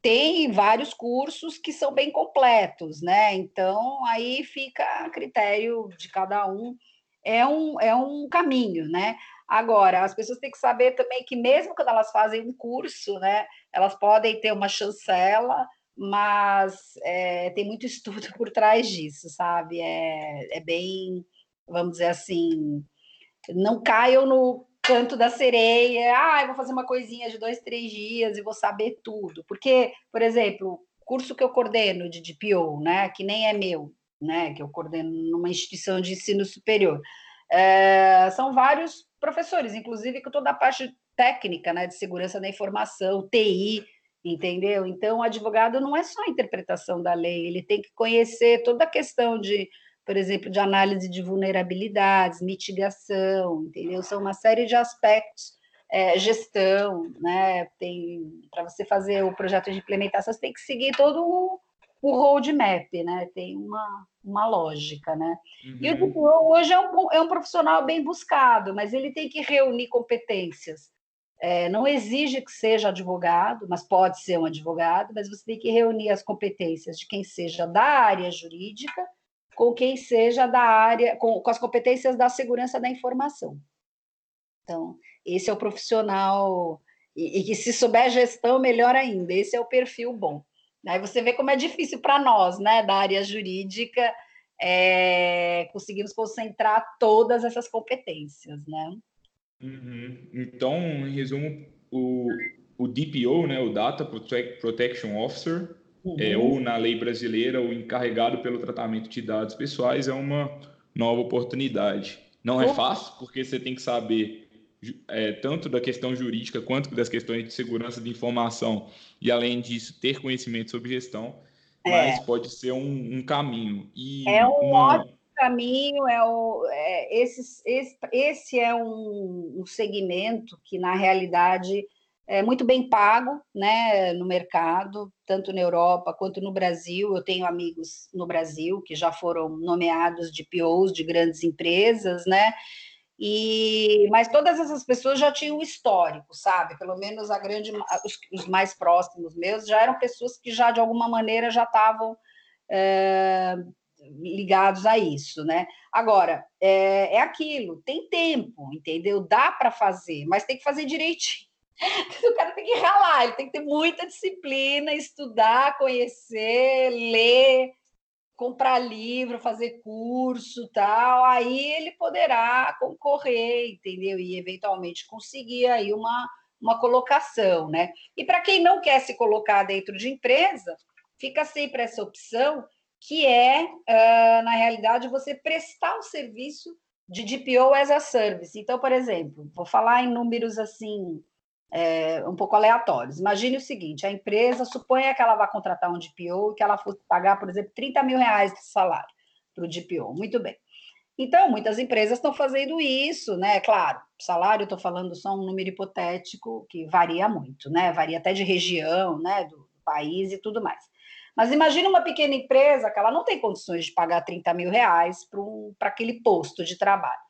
tem vários cursos que são bem completos, né? Então, aí fica a critério de cada um, é um, é um caminho, né? Agora, as pessoas têm que saber também que, mesmo quando elas fazem um curso, né, elas podem ter uma chancela, mas é, tem muito estudo por trás disso, sabe? É, é bem, vamos dizer assim, não caiam no canto da sereia, ah, eu vou fazer uma coisinha de dois, três dias e vou saber tudo. Porque, por exemplo, curso que eu coordeno de DPO, né, que nem é meu, né, que eu coordeno numa instituição de ensino superior, é, são vários professores, inclusive com toda a parte técnica, né, de segurança da informação, TI, entendeu? Então, o advogado não é só a interpretação da lei, ele tem que conhecer toda a questão de por exemplo, de análise de vulnerabilidades, mitigação, entendeu? São uma série de aspectos, é, gestão, né? Tem para você fazer o projeto de implementação, você tem que seguir todo o, o roadmap, né? Tem uma, uma lógica, né? Uhum. E o hoje é um, é um profissional bem buscado, mas ele tem que reunir competências. É, não exige que seja advogado, mas pode ser um advogado, mas você tem que reunir as competências de quem seja da área jurídica, com quem seja da área, com, com as competências da segurança da informação. Então, esse é o profissional, e, e que se souber gestão, melhor ainda, esse é o perfil bom. Aí você vê como é difícil para nós, né, da área jurídica, é, conseguimos concentrar todas essas competências, né? Uhum. Então, em resumo, o, o DPO, né, o Data Protection Officer, uhum. é, ou na lei brasileira, o encarregado pelo tratamento de dados pessoais é uma nova oportunidade. Não é fácil, porque você tem que saber é, tanto da questão jurídica quanto das questões de segurança de informação, e além disso, ter conhecimento sobre gestão, é. mas pode ser um, um caminho. E é um uma... ótimo caminho, é o, é, esse, esse, esse é um, um segmento que, na realidade, é muito bem pago né, no mercado, tanto na Europa quanto no Brasil. Eu tenho amigos no Brasil que já foram nomeados de POs de grandes empresas, né? E, mas todas essas pessoas já tinham histórico, sabe? Pelo menos a grande, os, os, mais próximos meus já eram pessoas que já de alguma maneira já estavam é, ligados a isso, né? Agora é, é aquilo, tem tempo, entendeu? Dá para fazer, mas tem que fazer direitinho. o cara tem que ralar, ele tem que ter muita disciplina, estudar, conhecer, ler, comprar livro, fazer curso, tal, aí ele poderá concorrer, entendeu? E eventualmente conseguir aí uma, uma colocação, né? E para quem não quer se colocar dentro de empresa, fica sempre essa opção que é, uh, na realidade, você prestar o serviço de DPO as a service. Então, por exemplo, vou falar em números assim é, um pouco aleatórios. Imagine o seguinte: a empresa suponha que ela vai contratar um DPO e que ela fosse pagar, por exemplo, 30 mil reais de salário para o DPO. Muito bem. Então, muitas empresas estão fazendo isso, né? Claro, salário, estou falando só um número hipotético que varia muito, né? Varia até de região, né? Do, do país e tudo mais. Mas imagine uma pequena empresa que ela não tem condições de pagar 30 mil reais para um, aquele posto de trabalho.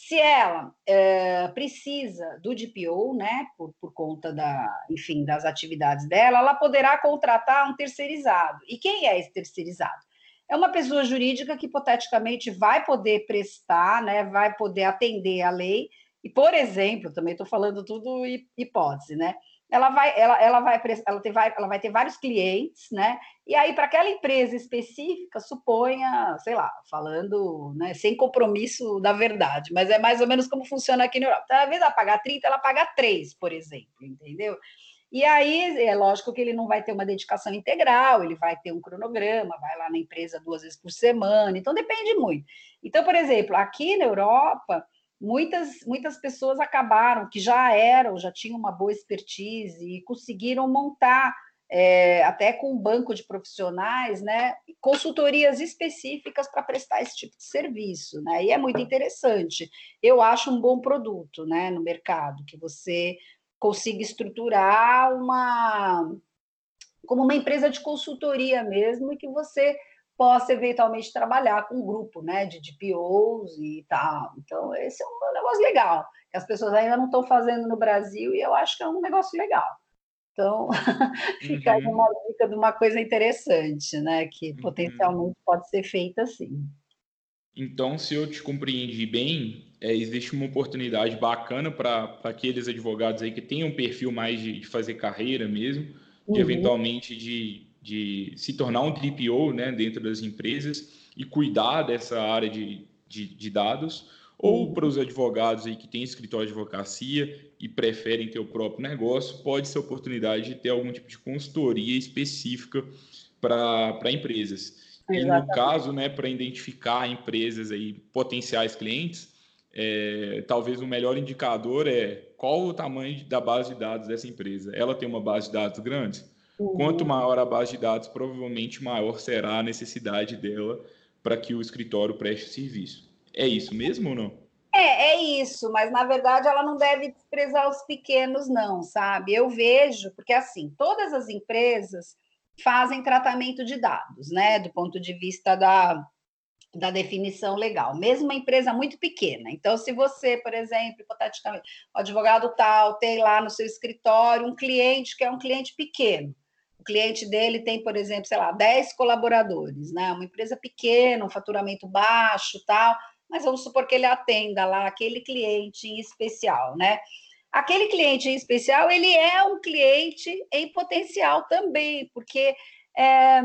Se ela é, precisa do DPO, né, por, por conta da, enfim, das atividades dela, ela poderá contratar um terceirizado. E quem é esse terceirizado? É uma pessoa jurídica que hipoteticamente vai poder prestar, né, vai poder atender a lei. E, por exemplo, também estou falando tudo hipótese, né? Ela vai, ela, ela vai, ela, ter, ela vai ter vários clientes, né? E aí, para aquela empresa específica, suponha, sei lá, falando, né, sem compromisso da verdade, mas é mais ou menos como funciona aqui na Europa. Então, invés de pagar 30, ela paga 3, por exemplo, entendeu? E aí, é lógico que ele não vai ter uma dedicação integral, ele vai ter um cronograma, vai lá na empresa duas vezes por semana, então depende muito. Então, por exemplo, aqui na Europa, muitas, muitas pessoas acabaram, que já eram, já tinham uma boa expertise e conseguiram montar, é, até com um banco de profissionais, né, consultorias específicas para prestar esse tipo de serviço, né, e é muito interessante. Eu acho um bom produto, né, no mercado, que você consiga estruturar uma como uma empresa de consultoria mesmo e que você possa eventualmente trabalhar com um grupo né, de DPOs e tal. Então, esse é um negócio legal, que as pessoas ainda não estão fazendo no Brasil e eu acho que é um negócio legal. Então, fica aí uhum. uma dica de uma coisa interessante, né? Que uhum. potencialmente pode ser feita assim. Então, se eu te compreendi bem, é, existe uma oportunidade bacana para aqueles advogados aí que têm um perfil mais de, de fazer carreira mesmo, de uhum. eventualmente de de se tornar um DPO né, dentro das empresas e cuidar dessa área de, de, de dados, ou para os advogados aí que têm escritório de advocacia e preferem ter o próprio negócio, pode ser oportunidade de ter algum tipo de consultoria específica para empresas. Exatamente. E no caso, né, para identificar empresas aí, potenciais clientes, é, talvez o melhor indicador é qual o tamanho da base de dados dessa empresa. Ela tem uma base de dados grande? Quanto maior a base de dados, provavelmente maior será a necessidade dela para que o escritório preste serviço. É isso mesmo ou não? É, é isso, mas na verdade ela não deve desprezar os pequenos, não, sabe? Eu vejo, porque assim, todas as empresas fazem tratamento de dados, né? Do ponto de vista da, da definição legal, mesmo uma empresa muito pequena. Então, se você, por exemplo, hipoteticamente, o advogado tal tem lá no seu escritório um cliente que é um cliente pequeno, cliente dele tem, por exemplo, sei lá, 10 colaboradores, né? Uma empresa pequena, um faturamento baixo, tal, mas vamos supor que ele atenda lá aquele cliente em especial, né? Aquele cliente em especial, ele é um cliente em potencial também, porque é,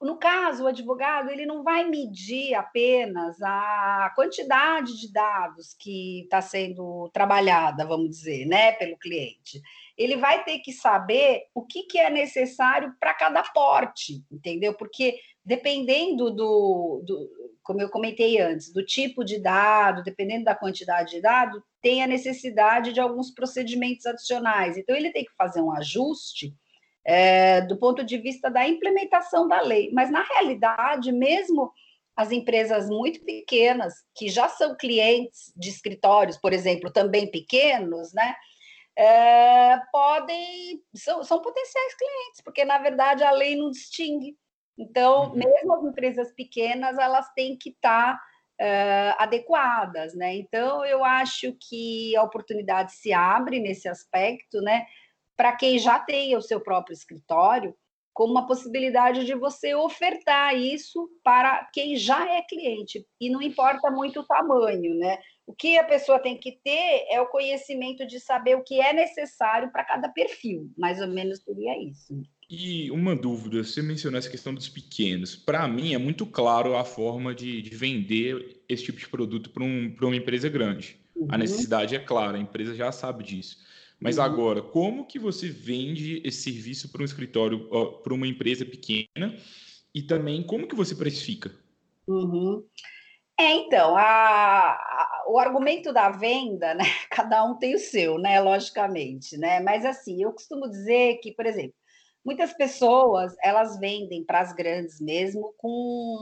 no caso, o advogado ele não vai medir apenas a quantidade de dados que está sendo trabalhada, vamos dizer, né, pelo cliente. Ele vai ter que saber o que, que é necessário para cada porte, entendeu? Porque dependendo do, do como eu comentei antes, do tipo de dado, dependendo da quantidade de dado, tem a necessidade de alguns procedimentos adicionais. Então, ele tem que fazer um ajuste é, do ponto de vista da implementação da lei. Mas, na realidade, mesmo as empresas muito pequenas, que já são clientes de escritórios, por exemplo, também pequenos, né? É, podem, são, são potenciais clientes, porque na verdade a lei não distingue. Então, uhum. mesmo as empresas pequenas, elas têm que estar tá, uh, adequadas, né? Então, eu acho que a oportunidade se abre nesse aspecto, né? Para quem já tem o seu próprio escritório, como uma possibilidade de você ofertar isso para quem já é cliente. E não importa muito o tamanho, né? O que a pessoa tem que ter é o conhecimento de saber o que é necessário para cada perfil. Mais ou menos seria isso. E uma dúvida, você mencionou essa questão dos pequenos. Para mim, é muito claro a forma de, de vender esse tipo de produto para um, uma empresa grande. Uhum. A necessidade é clara, a empresa já sabe disso. Mas uhum. agora, como que você vende esse serviço para um escritório, para uma empresa pequena? E também como que você precifica? Uhum. É, então, a, a, o argumento da venda, né? Cada um tem o seu, né? Logicamente, né? Mas assim, eu costumo dizer que, por exemplo, muitas pessoas elas vendem para as grandes mesmo com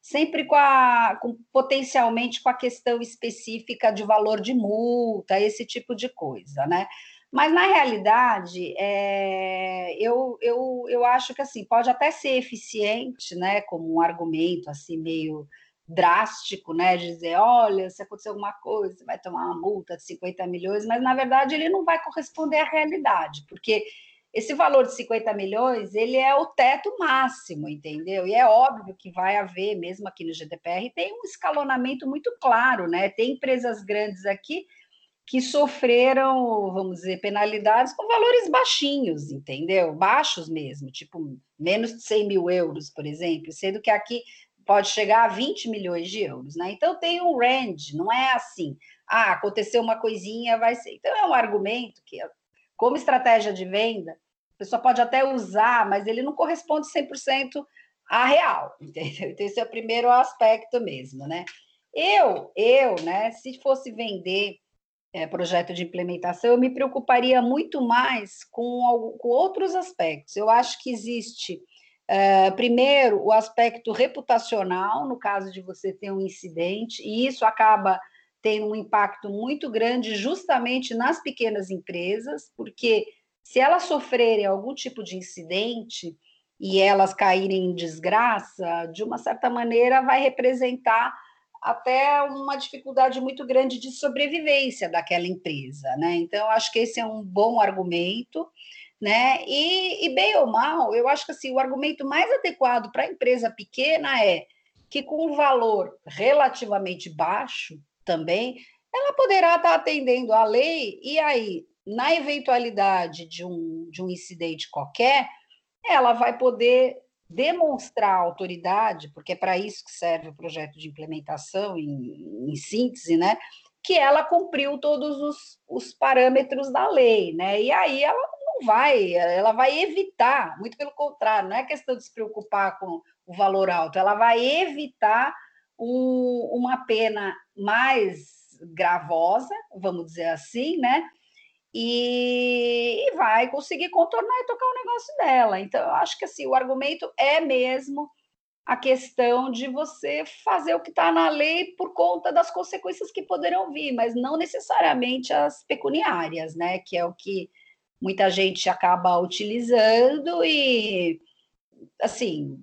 sempre com a com, potencialmente com a questão específica de valor de multa, esse tipo de coisa, né? Mas, na realidade, é, eu, eu, eu acho que assim, pode até ser eficiente, né, como um argumento assim, meio drástico, né, dizer, olha, se acontecer alguma coisa, vai tomar uma multa de 50 milhões, mas na verdade ele não vai corresponder à realidade, porque esse valor de 50 milhões, ele é o teto máximo, entendeu? E é óbvio que vai haver, mesmo aqui no GDPR, tem um escalonamento muito claro, né? Tem empresas grandes aqui que sofreram, vamos dizer, penalidades com valores baixinhos, entendeu? Baixos mesmo, tipo menos de 100 mil euros, por exemplo, sendo que aqui pode chegar a 20 milhões de euros, né? Então tem um range, não é assim, ah, aconteceu uma coisinha, vai ser. Então é um argumento que, como estratégia de venda, a pessoa pode até usar, mas ele não corresponde 100% à real, entendeu? Então esse é o primeiro aspecto mesmo, né? Eu, eu, né, se fosse vender é, projeto de implementação, eu me preocuparia muito mais com, com outros aspectos. Eu acho que existe, é, primeiro, o aspecto reputacional, no caso de você ter um incidente, e isso acaba tendo um impacto muito grande justamente nas pequenas empresas, porque se elas sofrerem algum tipo de incidente e elas caírem em desgraça, de uma certa maneira vai representar até uma dificuldade muito grande de sobrevivência daquela empresa, né? Então, acho que esse é um bom argumento, né? E, e bem ou mal, eu acho que assim, o argumento mais adequado para a empresa pequena é que com um valor relativamente baixo também, ela poderá estar atendendo à lei, e aí, na eventualidade de um, de um incidente qualquer, ela vai poder demonstrar autoridade, porque é para isso que serve o projeto de implementação, em, em síntese, né? Que ela cumpriu todos os, os, parâmetros da lei, né? E aí ela vai, ela vai evitar, muito pelo contrário, não é questão de se preocupar com o valor alto, ela vai evitar um, uma pena mais gravosa, vamos dizer assim, né? e, vai conseguir contornar e tocar o negócio dela. Então, eu acho que assim, o argumento é mesmo a questão de você fazer o que está na lei por conta das consequências que poderão vir, mas não necessariamente as pecuniárias, né? Que é o que muita gente acaba utilizando e assim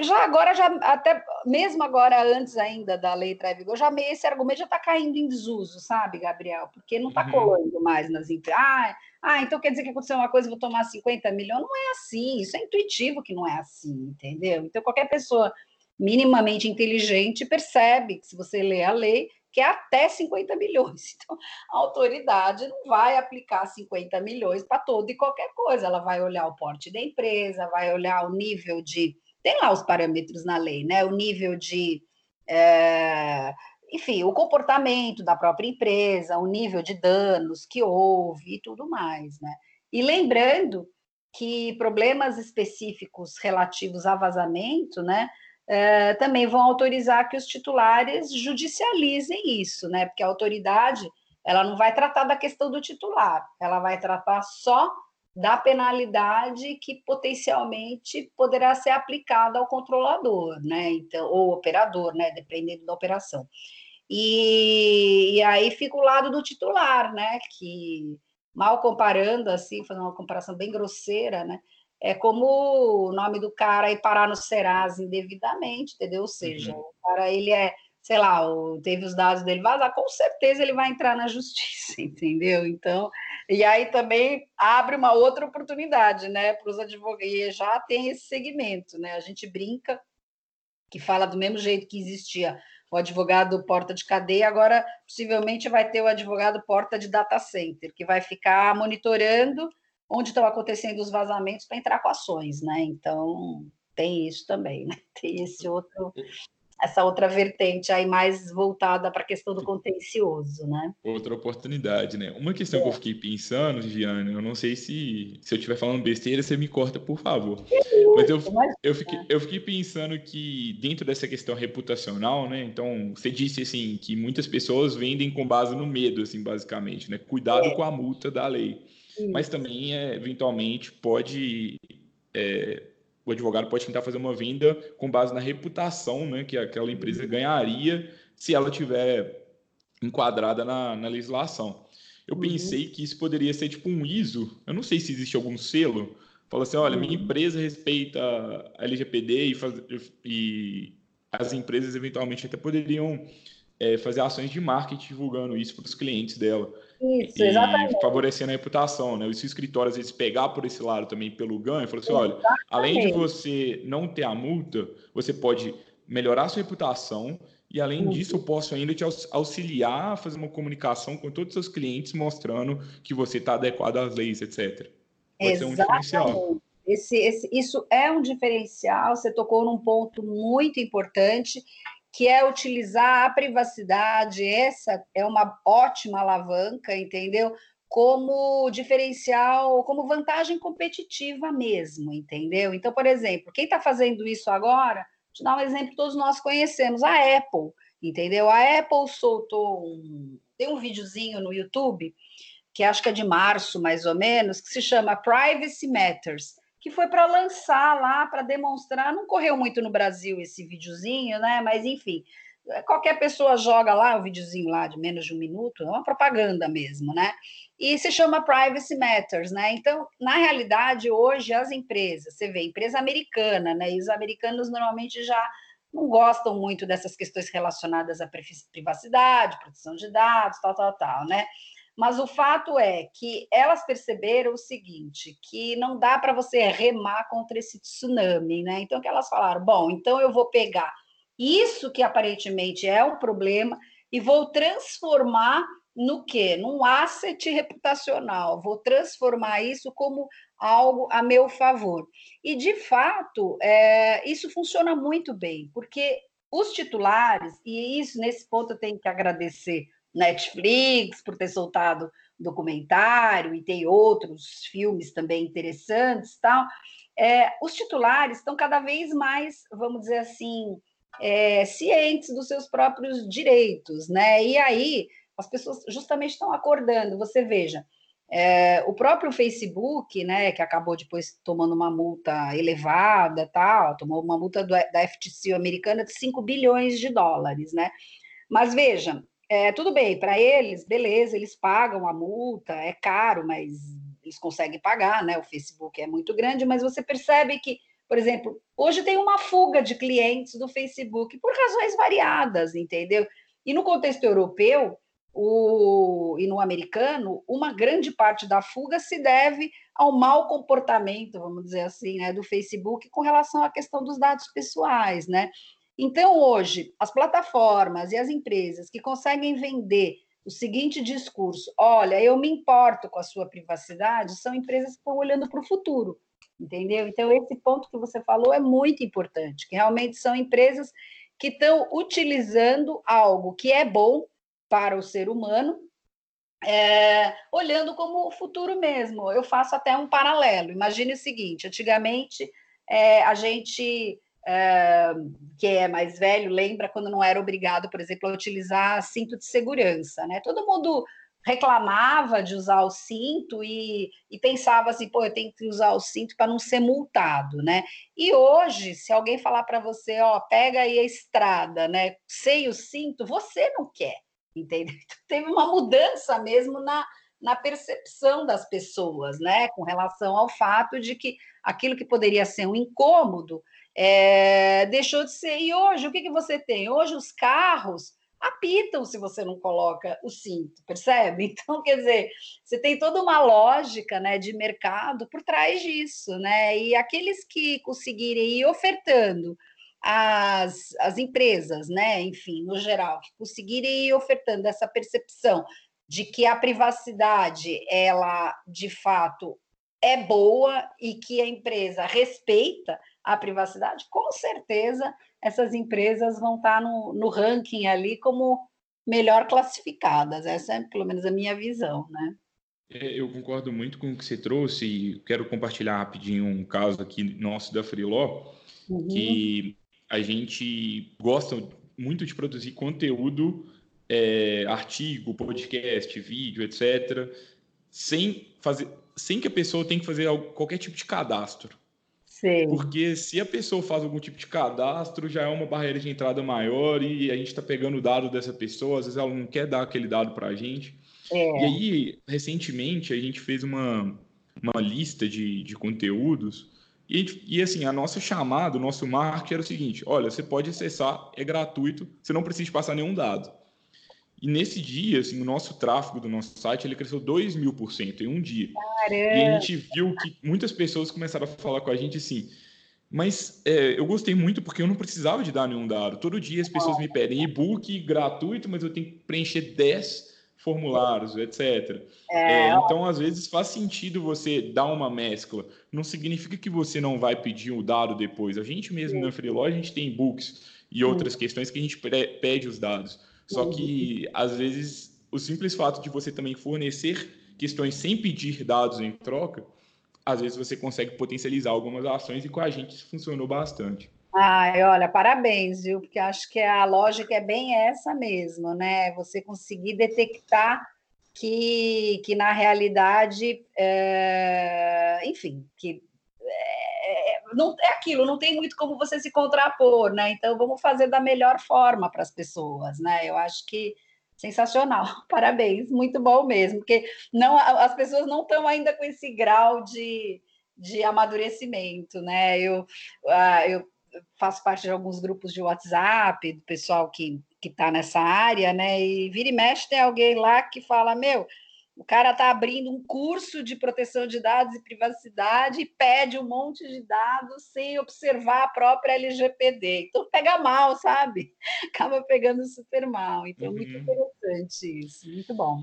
já agora, já até mesmo agora, antes ainda da lei entrar em vigor, já esse argumento já está caindo em desuso, sabe, Gabriel? Porque não está uhum. colando mais nas empresas. Ah, ah, então quer dizer que aconteceu uma coisa, vou tomar 50 milhões? Não é assim, isso é intuitivo que não é assim, entendeu? Então, qualquer pessoa minimamente inteligente percebe que se você lê a lei, que é até 50 milhões. Então, a autoridade não vai aplicar 50 milhões para toda e qualquer coisa. Ela vai olhar o porte da empresa, vai olhar o nível de tem lá os parâmetros na lei, né? O nível de. É, enfim, o comportamento da própria empresa, o nível de danos que houve e tudo mais, né? E lembrando que problemas específicos relativos a vazamento, né? É, também vão autorizar que os titulares judicializem isso, né? Porque a autoridade ela não vai tratar da questão do titular, ela vai tratar só da penalidade que potencialmente poderá ser aplicada ao controlador, né? Então, ou operador, né? Dependendo da operação. E, e aí fica o lado do titular, né? Que mal comparando, assim, fazendo uma comparação bem grosseira, né? É como o nome do cara ir parar no Serasa indevidamente, entendeu? Ou seja, uhum. o cara, ele é, sei lá, teve os dados dele vazar, com certeza ele vai entrar na justiça, entendeu? Então, e aí também abre uma outra oportunidade, né, para os advogados, e já tem esse segmento, né? A gente brinca que fala do mesmo jeito que existia o advogado porta de cadeia, agora possivelmente vai ter o advogado porta de data center, que vai ficar monitorando onde estão acontecendo os vazamentos para entrar com ações, né? Então, tem isso também, né? Tem esse outro essa outra vertente aí mais voltada para a questão do contencioso, né? Outra oportunidade, né? Uma questão é. que eu fiquei pensando, Viviane, eu não sei se, se eu estiver falando besteira, você me corta, por favor. Mas eu, eu, fiquei, eu fiquei pensando que dentro dessa questão reputacional, né? Então, você disse assim que muitas pessoas vendem com base no medo, assim, basicamente, né? Cuidado é. com a multa da lei. Mas também, é, eventualmente, pode é, o advogado pode tentar fazer uma venda com base na reputação né, que aquela empresa ganharia se ela tiver enquadrada na, na legislação. Eu uhum. pensei que isso poderia ser tipo um ISO. Eu não sei se existe algum selo. Fala assim, olha, minha uhum. empresa respeita a LGPD e, faz, e as empresas eventualmente até poderiam é, fazer ações de marketing divulgando isso para os clientes dela. Isso, exatamente. favorecendo a reputação, né? Se o escritório às vezes pegar por esse lado também pelo ganho, falou assim, olha, além de você não ter a multa, você pode melhorar a sua reputação e além disso, eu posso ainda te auxiliar a fazer uma comunicação com todos os seus clientes, mostrando que você está adequado às leis, etc. Pode Exatamente. ser um diferencial. Esse, esse, isso é um diferencial. Você tocou num ponto muito importante que é utilizar a privacidade, essa é uma ótima alavanca, entendeu? Como diferencial, como vantagem competitiva mesmo, entendeu? Então, por exemplo, quem está fazendo isso agora, vou te dar um exemplo todos nós conhecemos, a Apple, entendeu? A Apple soltou um, tem um videozinho no YouTube, que acho que é de março, mais ou menos, que se chama Privacy Matters que foi para lançar lá, para demonstrar. Não correu muito no Brasil esse videozinho, né? Mas enfim, qualquer pessoa joga lá o videozinho lá de menos de um minuto, é uma propaganda mesmo, né? E se chama Privacy Matters, né? Então, na realidade, hoje as empresas, você vê, empresa americana, né? E os americanos normalmente já não gostam muito dessas questões relacionadas à privacidade, proteção de dados, tal, tal, tal, né? Mas o fato é que elas perceberam o seguinte, que não dá para você remar contra esse tsunami, né? Então que elas falaram, bom, então eu vou pegar isso que aparentemente é um problema e vou transformar no quê? Num asset reputacional. Vou transformar isso como algo a meu favor. E, de fato, é, isso funciona muito bem, porque os titulares, e isso nesse ponto eu tenho que agradecer Netflix por ter soltado documentário e tem outros filmes também interessantes, tal. É, os titulares estão cada vez mais, vamos dizer assim, é, cientes dos seus próprios direitos, né? E aí as pessoas justamente estão acordando. Você veja, é, o próprio Facebook, né, que acabou depois tomando uma multa elevada, tal, tomou uma multa do, da FTC americana de 5 bilhões de dólares, né? Mas veja, é, tudo bem, para eles, beleza, eles pagam a multa, é caro, mas eles conseguem pagar, né? O Facebook é muito grande, mas você percebe que, por exemplo, hoje tem uma fuga de clientes do Facebook por razões variadas, entendeu? E no contexto europeu o, e no americano, uma grande parte da fuga se deve ao mau comportamento, vamos dizer assim, né, do Facebook com relação à questão dos dados pessoais, né? Então, hoje, as plataformas e as empresas que conseguem vender o seguinte discurso: olha, eu me importo com a sua privacidade, são empresas que estão olhando para o futuro, entendeu? Então, esse ponto que você falou é muito importante, que realmente são empresas que estão utilizando algo que é bom para o ser humano, é, olhando como o futuro mesmo. Eu faço até um paralelo. Imagine o seguinte: antigamente é, a gente é, que é mais velho lembra quando não era obrigado, por exemplo, a utilizar cinto de segurança, né? Todo mundo reclamava de usar o cinto e, e, pensava assim, pô, eu tenho que usar o cinto para não ser multado, né? E hoje, se alguém falar para você, ó, pega aí a estrada, né, sem o cinto, você não quer, entendeu? Então, teve uma mudança mesmo na, na percepção das pessoas, né, com relação ao fato de que aquilo que poderia ser um incômodo é, deixou de ser. E hoje, o que, que você tem? Hoje, os carros apitam se você não coloca o cinto, percebe? Então, quer dizer, você tem toda uma lógica né, de mercado por trás disso, né? E aqueles que conseguirem ir ofertando as, as empresas, né, enfim, no geral, que conseguirem ir ofertando essa percepção de que a privacidade, ela de fato é boa e que a empresa respeita a privacidade, com certeza essas empresas vão estar no, no ranking ali como melhor classificadas. Essa é pelo menos a minha visão, né? É, eu concordo muito com o que você trouxe e quero compartilhar rapidinho um caso aqui nosso da Freeló, uhum. que a gente gosta muito de produzir conteúdo, é, artigo, podcast, vídeo, etc., sem fazer, sem que a pessoa tenha que fazer qualquer tipo de cadastro. Sim. Porque se a pessoa faz algum tipo de cadastro, já é uma barreira de entrada maior e a gente está pegando o dado dessa pessoa, às vezes ela não quer dar aquele dado para a gente. É. E aí, recentemente, a gente fez uma, uma lista de, de conteúdos e, e, assim, a nossa chamada, o nosso marketing era o seguinte: olha, você pode acessar, é gratuito, você não precisa passar nenhum dado. E nesse dia, assim, o nosso tráfego do nosso site ele cresceu 2 mil por cento em um dia. Caramba. E a gente viu que muitas pessoas começaram a falar com a gente assim. Mas é, eu gostei muito porque eu não precisava de dar nenhum dado. Todo dia as pessoas me pedem e-book gratuito, mas eu tenho que preencher 10 formulários, etc. É, é, então, às vezes, faz sentido você dar uma mescla. Não significa que você não vai pedir o dado depois. A gente mesmo Sim. na Freeló, a gente tem e-books e outras questões que a gente pede os dados. Só que, às vezes, o simples fato de você também fornecer questões sem pedir dados em troca, às vezes você consegue potencializar algumas ações e com a gente isso funcionou bastante. Ai, olha, parabéns, viu? Porque acho que a lógica é bem essa mesmo, né? Você conseguir detectar que, que na realidade, é, enfim, que não é aquilo, não tem muito como você se contrapor, né? Então vamos fazer da melhor forma para as pessoas, né? Eu acho que sensacional, parabéns, muito bom mesmo, porque não as pessoas não estão ainda com esse grau de, de amadurecimento, né? Eu, uh, eu faço parte de alguns grupos de WhatsApp do pessoal que que está nessa área, né? E vira e mexe tem alguém lá que fala, meu, o cara está abrindo um curso de proteção de dados e privacidade e pede um monte de dados sem observar a própria LGPD. Então pega mal, sabe? Acaba pegando super mal. Então, uhum. muito interessante isso, muito bom.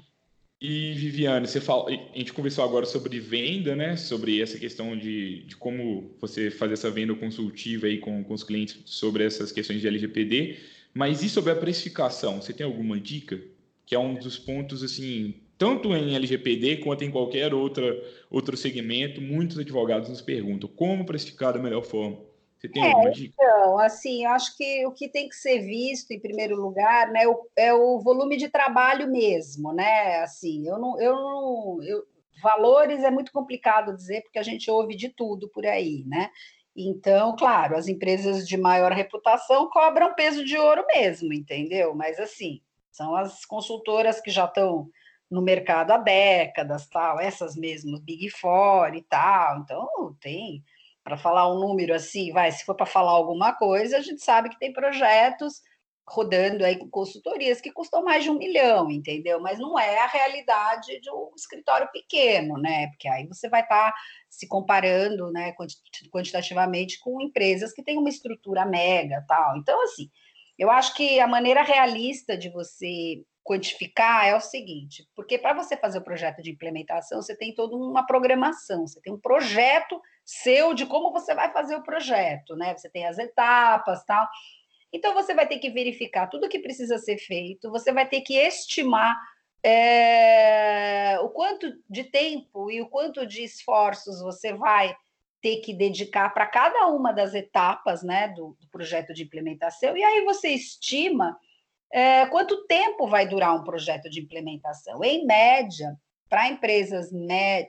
E, Viviane, você fala, a gente conversou agora sobre venda, né? Sobre essa questão de, de como você fazer essa venda consultiva aí com, com os clientes sobre essas questões de LGPD. Mas e sobre a precificação? Você tem alguma dica? Que é um dos pontos, assim, tanto em LGPD quanto em qualquer outra, outro segmento, muitos advogados nos perguntam como precificar da melhor forma. Você tem é, alguma dica? Então, assim, eu acho que o que tem que ser visto em primeiro lugar, né, é o volume de trabalho mesmo, né? Assim, eu não, eu não, eu, valores é muito complicado dizer porque a gente ouve de tudo por aí, né? Então, claro, as empresas de maior reputação cobram peso de ouro mesmo, entendeu? Mas assim, são as consultoras que já estão no mercado há décadas, tal, essas mesmas Big Four e tal. Então, tem, para falar um número assim, vai, se for para falar alguma coisa, a gente sabe que tem projetos rodando aí com consultorias que custam mais de um milhão, entendeu? Mas não é a realidade de um escritório pequeno, né? Porque aí você vai estar tá se comparando, né, quantitativamente com empresas que têm uma estrutura mega, tal. Então, assim, eu acho que a maneira realista de você quantificar é o seguinte, porque para você fazer o projeto de implementação, você tem toda uma programação, você tem um projeto seu de como você vai fazer o projeto, né? Você tem as etapas, tal. Então você vai ter que verificar tudo o que precisa ser feito, você vai ter que estimar é, o quanto de tempo e o quanto de esforços você vai ter que dedicar para cada uma das etapas né, do, do, projeto de implementação, e aí você estima é, quanto tempo vai durar um projeto de implementação. Em média, para empresas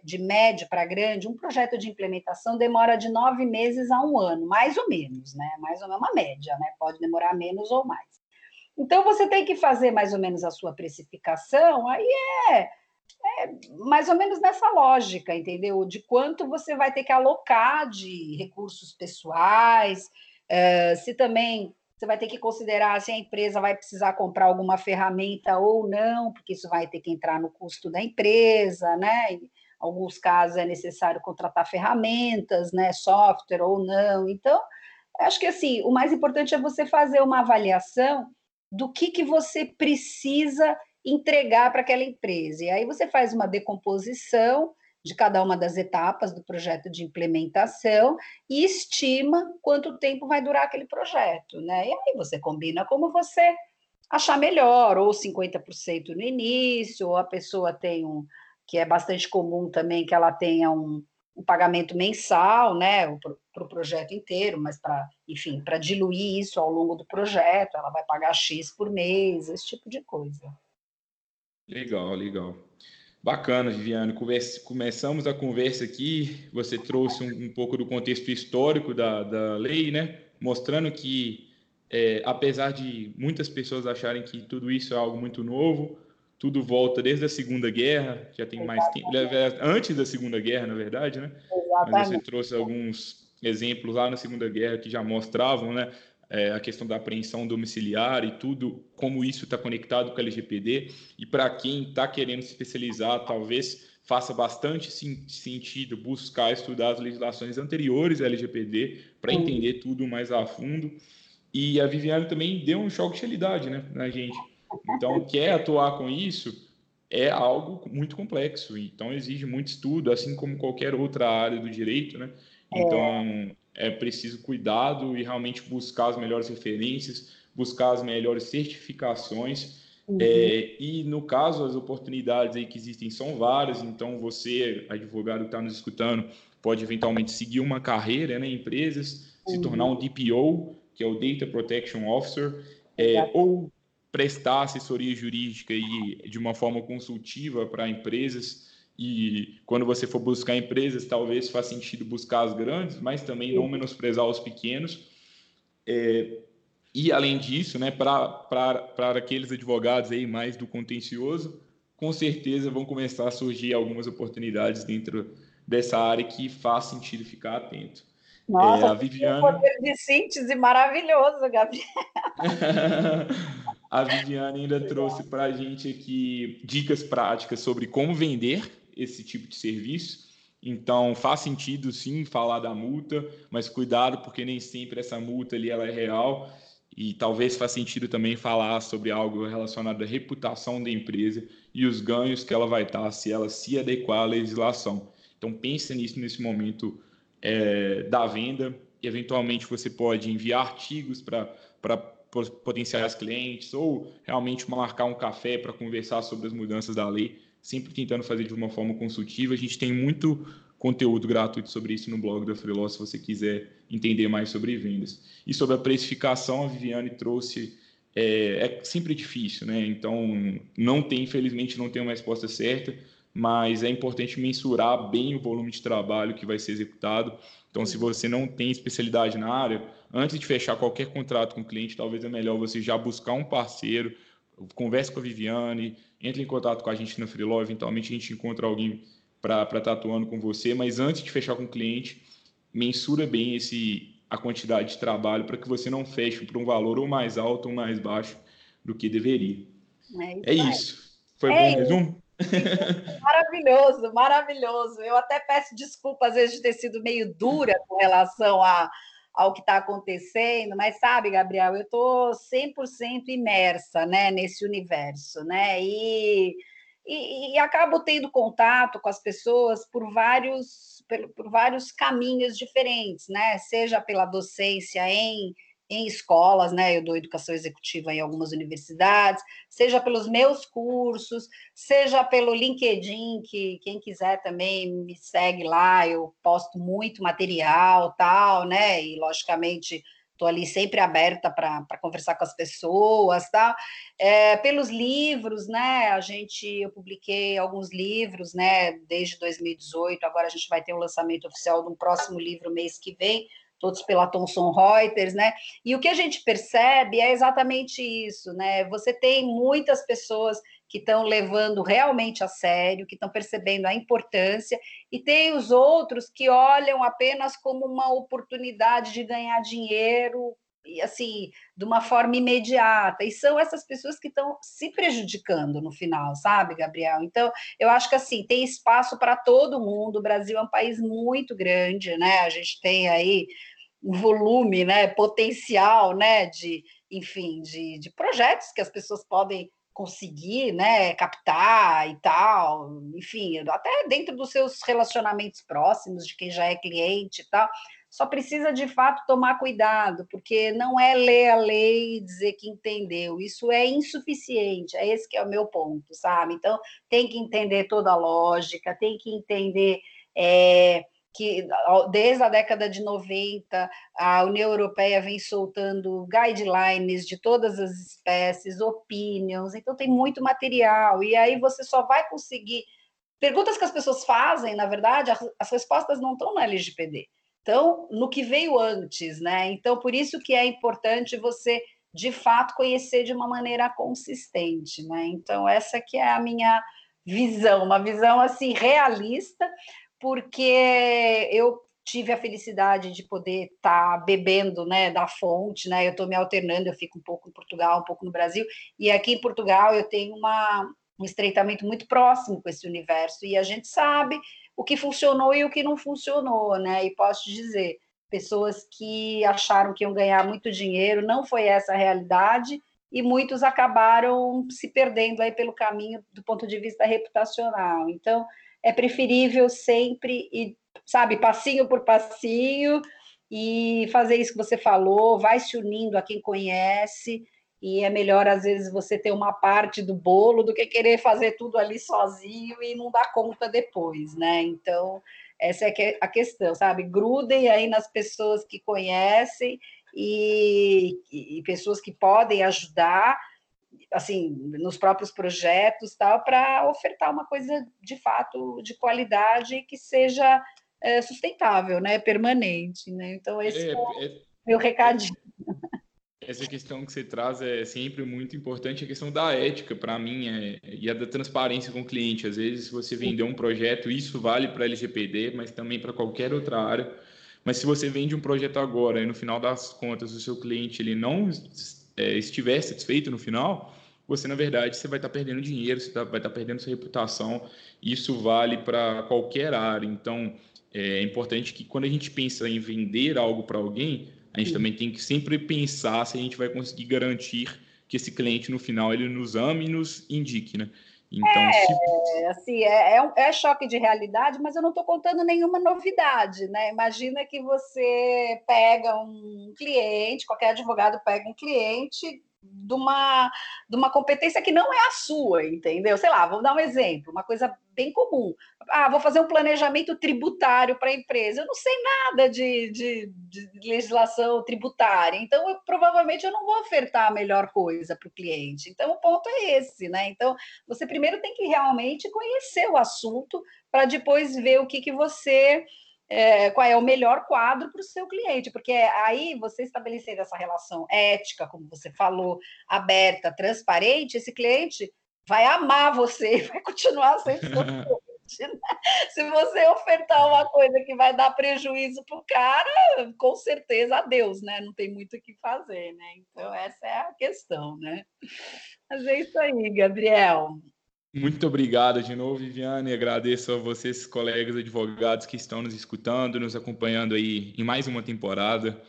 de médio para grande, um projeto de implementação demora de nove meses a um ano, mais ou menos, né? Mais ou menos uma média, né? Pode demorar menos ou mais. Então, você tem que fazer mais ou menos a sua precificação, aí é, é mais ou menos nessa lógica, entendeu? De quanto você vai ter que alocar de recursos pessoais, é, se também você vai ter que considerar se a empresa vai precisar comprar alguma ferramenta ou não, porque isso vai ter que entrar no custo da empresa, né? Em alguns casos é necessário contratar ferramentas, né? Software ou não. Então, acho que assim, o mais importante é você fazer uma avaliação do que, que você precisa entregar para aquela empresa. E aí você faz uma decomposição de cada uma das etapas do projeto de implementação e estima quanto tempo vai durar aquele projeto, né? E aí você combina como você achar melhor, ou 50% no início, ou a pessoa tem um, que é bastante comum também, que ela tenha um, um pagamento mensal, né, para o pro projeto inteiro, mas para, enfim, para diluir isso ao longo do projeto, ela vai pagar X por mês, esse tipo de coisa. Legal, legal. Bacana, Viviane. Conversa, começamos a conversa aqui. Você trouxe um, um pouco do contexto histórico da, da lei, né? Mostrando que, é, apesar de muitas pessoas acharem que tudo isso é algo muito novo, tudo volta desde a Segunda Guerra, já tem mais tempo, antes da Segunda Guerra, na verdade, né? Exatamente. Mas você trouxe alguns exemplos lá na Segunda Guerra que já mostravam, né? É, a questão da apreensão domiciliar e tudo, como isso está conectado com a LGPD. E para quem está querendo se especializar, talvez faça bastante sentido buscar estudar as legislações anteriores à LGPD para entender tudo mais a fundo. E a Viviane também deu um choque de realidade né, na gente. Então, quer atuar com isso é algo muito complexo, então exige muito estudo, assim como qualquer outra área do direito, né? É. Então, é preciso cuidado e realmente buscar as melhores referências, buscar as melhores certificações. Uhum. É, e no caso, as oportunidades aí que existem são várias, então você, advogado que está nos escutando, pode eventualmente seguir uma carreira né, em empresas, uhum. se tornar um DPO, que é o Data Protection Officer, é, ou prestar assessoria jurídica e de uma forma consultiva para empresas e quando você for buscar empresas, talvez faça sentido buscar as grandes, mas também não menosprezar os pequenos. É, e além disso, né, para aqueles advogados aí mais do contencioso, com certeza vão começar a surgir algumas oportunidades dentro dessa área que faz sentido ficar atento. Nossa, é, a Viviane... um poder de síntese maravilhoso, Gabriel. a Viviane ainda trouxe para a gente aqui dicas práticas sobre como vender esse tipo de serviço. Então faz sentido sim falar da multa, mas cuidado porque nem sempre essa multa ali ela é real e talvez faça sentido também falar sobre algo relacionado à reputação da empresa e os ganhos que ela vai estar se ela se adequar à legislação. Então pense nisso nesse momento é, da venda. Eventualmente você pode enviar artigos para potenciais clientes ou realmente marcar um café para conversar sobre as mudanças da lei sempre tentando fazer de uma forma consultiva. A gente tem muito conteúdo gratuito sobre isso no blog da Freeló, se você quiser entender mais sobre vendas. E sobre a precificação, a Viviane trouxe. É, é sempre difícil, né? Então, não tem, infelizmente, não tem uma resposta certa, mas é importante mensurar bem o volume de trabalho que vai ser executado. Então, se você não tem especialidade na área, antes de fechar qualquer contrato com o cliente, talvez é melhor você já buscar um parceiro, converse com a Viviane, entre em contato com a gente na Freeló, eventualmente a gente encontra alguém para estar tá atuando com você, mas antes de fechar com o cliente, mensura bem esse a quantidade de trabalho para que você não feche para um valor ou mais alto ou mais baixo do que deveria. É isso. É isso. Foi é bom resumo? Maravilhoso, maravilhoso. Eu até peço desculpa às vezes de ter sido meio dura com relação a ao que está acontecendo, mas sabe, Gabriel, eu estou 100% imersa né, nesse universo, né? E, e, e, acabo tendo contato com as pessoas por vários, por, por vários caminhos diferentes, né? Seja pela docência em em escolas, né? Eu dou educação executiva em algumas universidades, seja pelos meus cursos, seja pelo LinkedIn, que quem quiser também me segue lá, eu posto muito material, tal, né? E logicamente estou ali sempre aberta para conversar com as pessoas, tá? É, pelos livros, né? A gente, eu publiquei alguns livros, né? Desde 2018, agora a gente vai ter um lançamento oficial de um próximo livro mês que vem, todos pela Thomson Reuters, né? E o que a gente percebe é exatamente isso, né? Você tem muitas pessoas que estão levando realmente a sério, que estão percebendo a importância, e tem os outros que olham apenas como uma oportunidade de ganhar dinheiro, e assim, de uma forma imediata. E são essas pessoas que estão se prejudicando no final, sabe, Gabriel? Então, eu acho que assim, tem espaço para todo mundo. O Brasil é um país muito grande, né? A gente tem aí um volume, né, potencial, né, de, enfim, de, de projetos que as pessoas podem conseguir, né, captar e tal, enfim, até dentro dos seus relacionamentos próximos, de quem já é cliente e tal, só precisa de fato tomar cuidado, porque não é ler a lei e dizer que entendeu, isso é insuficiente, é esse que é o meu ponto, sabe? Então, tem que entender toda a lógica, tem que entender é, que desde a década de 90 a União Europeia vem soltando guidelines de todas as espécies, opinions, então tem muito material, e aí você só vai conseguir. Perguntas que as pessoas fazem, na verdade, as respostas não estão na LGPD, estão no que veio antes, né? Então, por isso que é importante você, de fato, conhecer de uma maneira consistente, né? Então, essa que é a minha visão, uma visão assim realista, porque eu tive a felicidade de poder estar tá bebendo né, da fonte, né? Eu estou me alternando, eu fico um pouco em Portugal, um pouco no Brasil, e aqui em Portugal eu tenho uma, um estreitamento muito próximo com esse universo, e a gente sabe o que funcionou e o que não funcionou, né? E posso te dizer, pessoas que acharam que iam ganhar muito dinheiro, não foi essa a realidade, e muitos acabaram se perdendo aí pelo caminho do ponto de vista reputacional. Então, é preferível sempre e sabe, passinho por passinho e fazer isso que você falou, vai se unindo a quem conhece e é melhor às vezes você ter uma parte do bolo do que querer fazer tudo ali sozinho e não dar conta depois, né? Então, essa é a questão, sabe? Grudem aí nas pessoas que conhecem e, e pessoas que podem ajudar assim, nos próprios projetos, tal, para ofertar uma coisa de fato de qualidade que seja é, sustentável, né, permanente, né? Então esse é, é, é meu recadinho. Essa questão que você traz é sempre muito importante, a questão da ética, para mim, é, e a da transparência com o cliente. Às vezes, se você vender um projeto, isso vale para LGPD, mas também para qualquer outra área. Mas se você vende um projeto agora e no final das contas o seu cliente ele não é, estiver satisfeito no final, você, na verdade, você vai estar perdendo dinheiro, você tá, vai estar perdendo sua reputação. Isso vale para qualquer área. Então, é importante que quando a gente pensa em vender algo para alguém, a gente Sim. também tem que sempre pensar se a gente vai conseguir garantir que esse cliente, no final, ele nos ame e nos indique, né? Então, é, se... assim, é, é, é, choque de realidade, mas eu não estou contando nenhuma novidade, né? Imagina que você pega um cliente, qualquer advogado pega um cliente, de uma, de uma competência que não é a sua, entendeu? Sei lá, vou dar um exemplo, uma coisa bem comum. Ah, vou fazer um planejamento tributário para a empresa. Eu não sei nada de, de, de legislação tributária, então eu, provavelmente eu não vou ofertar a melhor coisa para o cliente. Então, o ponto é esse, né? Então, você primeiro tem que realmente conhecer o assunto para depois ver o que, que você é, qual é o melhor quadro para o seu cliente, porque aí você estabelecendo essa relação ética, como você falou, aberta, transparente, esse cliente vai amar você e vai continuar sendo seu cliente. Né? Se você ofertar uma coisa que vai dar prejuízo para o cara, com certeza, adeus, né? Não tem muito o que fazer, né? Então, essa é a questão, né? Mas é isso aí, Gabriel. Muito obrigado de novo, Viviane. Agradeço a vocês, colegas advogados que estão nos escutando, nos acompanhando aí em mais uma temporada.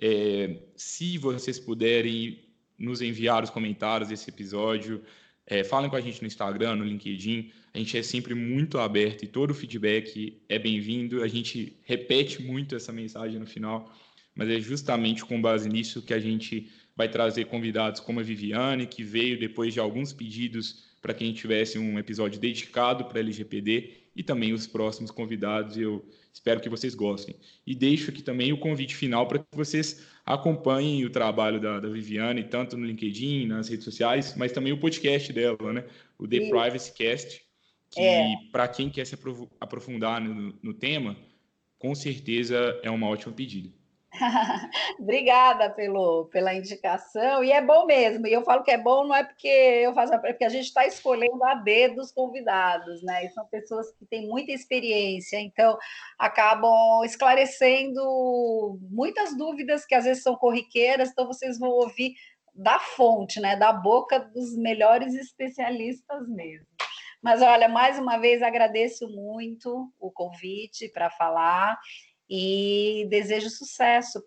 É, se vocês puderem nos enviar os comentários desse episódio, é, falem com a gente no Instagram, no LinkedIn. A gente é sempre muito aberto e todo o feedback é bem-vindo. A gente repete muito essa mensagem no final, mas é justamente com base nisso que a gente vai trazer convidados como a Viviane, que veio depois de alguns pedidos para que a gente tivesse um episódio dedicado para LGPD e também os próximos convidados. Eu espero que vocês gostem. E deixo aqui também o convite final para que vocês acompanhem o trabalho da, da, Viviane, tanto no LinkedIn, nas redes sociais, mas também o podcast dela, né? o The Sim. Privacy Cast, que é. para quem quer se aprofundar no, no tema, com certeza é uma ótima pedida. Obrigada pelo, pela indicação, e é bom mesmo. E eu falo que é bom não é porque eu faço, é porque a gente está escolhendo a dedo os convidados, né? E são pessoas que têm muita experiência, então acabam esclarecendo muitas dúvidas que às vezes são corriqueiras, então vocês vão ouvir da fonte, né? Da boca dos melhores especialistas mesmo. Mas olha, mais uma vez agradeço muito o convite para falar e desejo sucesso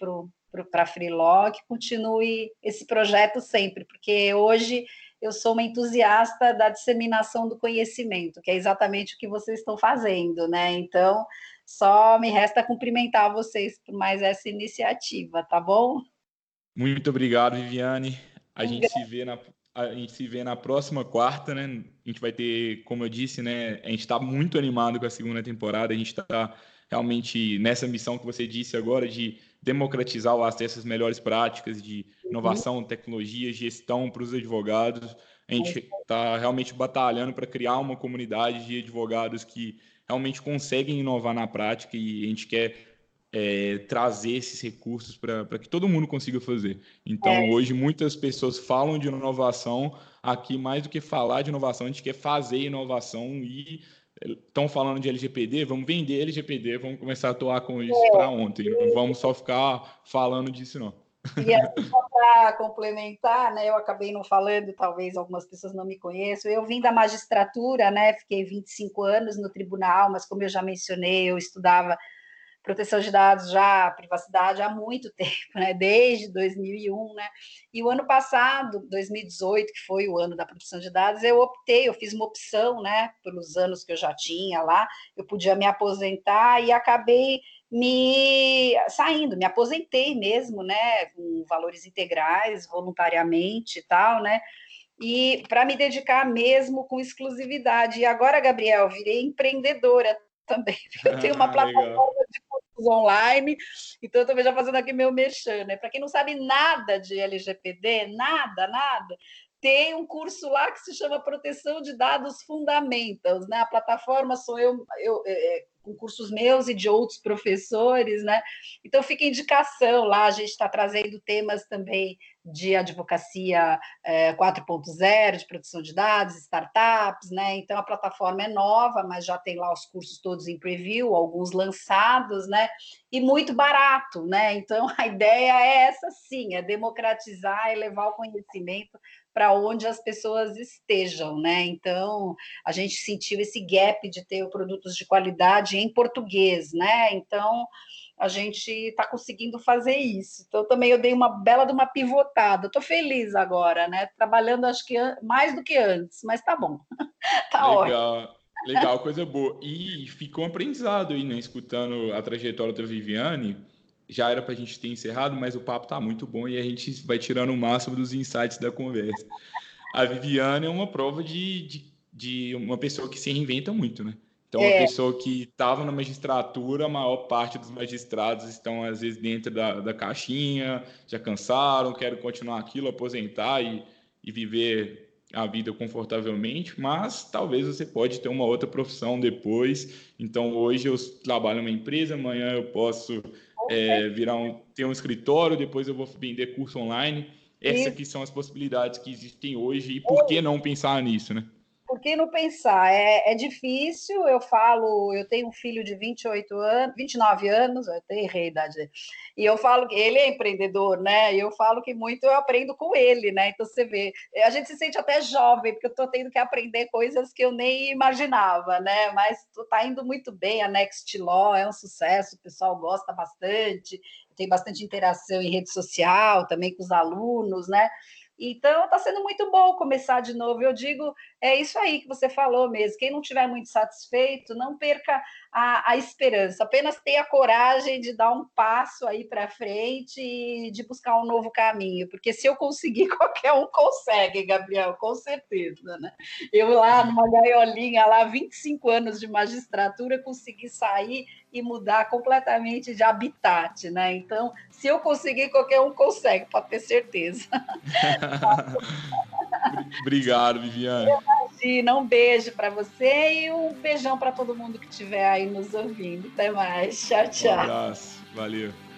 para a Freeló, que continue esse projeto sempre, porque hoje eu sou uma entusiasta da disseminação do conhecimento, que é exatamente o que vocês estão fazendo, né? Então, só me resta cumprimentar vocês por mais essa iniciativa, tá bom? Muito obrigado, Viviane. A gente se vê na a gente se vê na próxima quarta, né? A gente vai ter, como eu disse, né? A gente está muito animado com a segunda temporada. A gente está realmente nessa missão que você disse agora de democratizar o acesso às melhores práticas de inovação, tecnologia, gestão para os advogados. A gente está realmente batalhando para criar uma comunidade de advogados que realmente conseguem inovar na prática e a gente quer é, trazer esses recursos para que todo mundo consiga fazer. Então, é. hoje, muitas pessoas falam de inovação. Aqui, mais do que falar de inovação, a gente quer fazer inovação e estão falando de LGPD, vamos vender LGPD, vamos começar a atuar com isso é, para ontem. Não vamos só ficar falando disso, não. E assim, para complementar, né, eu acabei não falando, talvez algumas pessoas não me conheçam, eu vim da magistratura, né, fiquei 25 anos no tribunal, mas como eu já mencionei, eu estudava proteção de dados já, privacidade há muito tempo, né? Desde 2001, né? E o ano passado, 2018, que foi o ano da proteção de dados, eu optei, eu fiz uma opção, né? Pelos anos que eu já tinha lá, eu podia me aposentar e acabei me saindo, me aposentei mesmo, né? Com valores integrais, voluntariamente e tal, né? E para me dedicar mesmo com exclusividade. E agora, Gabriel, virei empreendedora também. Eu tenho uma plataforma de cursos online, então eu também já fazendo aqui meu mexer, né? Para quem não sabe nada de LGPD, nada, nada, tem um curso lá que se chama Proteção de Dados Fundamentals, né? A plataforma sou eu, eu é, é com cursos meus e de outros professores, né? Então fica indicação lá, a gente está trazendo temas também de advocacia é, 4.0, de proteção de dados, startups, né? Então a plataforma é nova, mas já tem lá os cursos todos em preview, alguns lançados, né? E muito barato, né? Então a ideia é essa sim, é democratizar e levar o conhecimento para onde as pessoas estejam, né? Então, a gente sentiu esse gap de ter produtos de qualidade em português, né? Então, a gente está conseguindo fazer isso. Então, também eu dei uma bela de uma pivotada. Estou feliz agora, né? Trabalhando, acho que mais do que antes, mas tá bom. tá Legal. ótimo. Legal, coisa boa. E ficou um aprendizado aí, né? Escutando a trajetória da Viviane, já era para a gente ter encerrado, mas o papo tá muito bom e a gente vai tirando o máximo dos insights da conversa. A Viviane é uma prova de, de, de uma pessoa que se reinventa muito, né? Então, é. uma pessoa que estava na magistratura, a maior parte dos magistrados estão, às vezes, dentro da, da caixinha, já cansaram, querem continuar aquilo, aposentar e, e viver a vida confortavelmente, mas talvez você pode ter uma outra profissão depois. Então, hoje eu trabalho em uma empresa, amanhã eu posso é, virar um, ter um escritório, depois eu vou vender curso online. Essas aqui são as possibilidades que existem hoje e por que não pensar nisso, né? Por que não pensar? É, é, difícil, eu falo, eu tenho um filho de 28 anos, 29 anos, eu tenho errei a idade e eu falo que ele é empreendedor, né? E eu falo que muito eu aprendo com ele, né? Então você vê, a gente se sente até jovem, porque eu estou tendo que aprender coisas que eu nem imaginava, né? Mas está indo muito bem, a Next Law é um sucesso, o pessoal gosta bastante, tem bastante interação em rede social, também com os alunos, né? Então, está sendo muito bom começar de novo. Eu digo, é isso aí que você falou mesmo. Quem não estiver muito satisfeito, não perca a, a, esperança, apenas tenha coragem de dar um passo aí para frente e de buscar um novo caminho, porque se eu conseguir, qualquer um consegue, Gabriel, com certeza, né? Eu lá numa gaiolinha, lá 25 anos de magistratura, consegui sair e mudar completamente de habitat, né? Então, se eu conseguir, qualquer um consegue, pode ter certeza. Obrigado, Viviane. Imagina, um beijo para você e um beijão para todo mundo que estiver aí nos ouvindo. Até mais. Tchau, tchau. Um abraço. Valeu.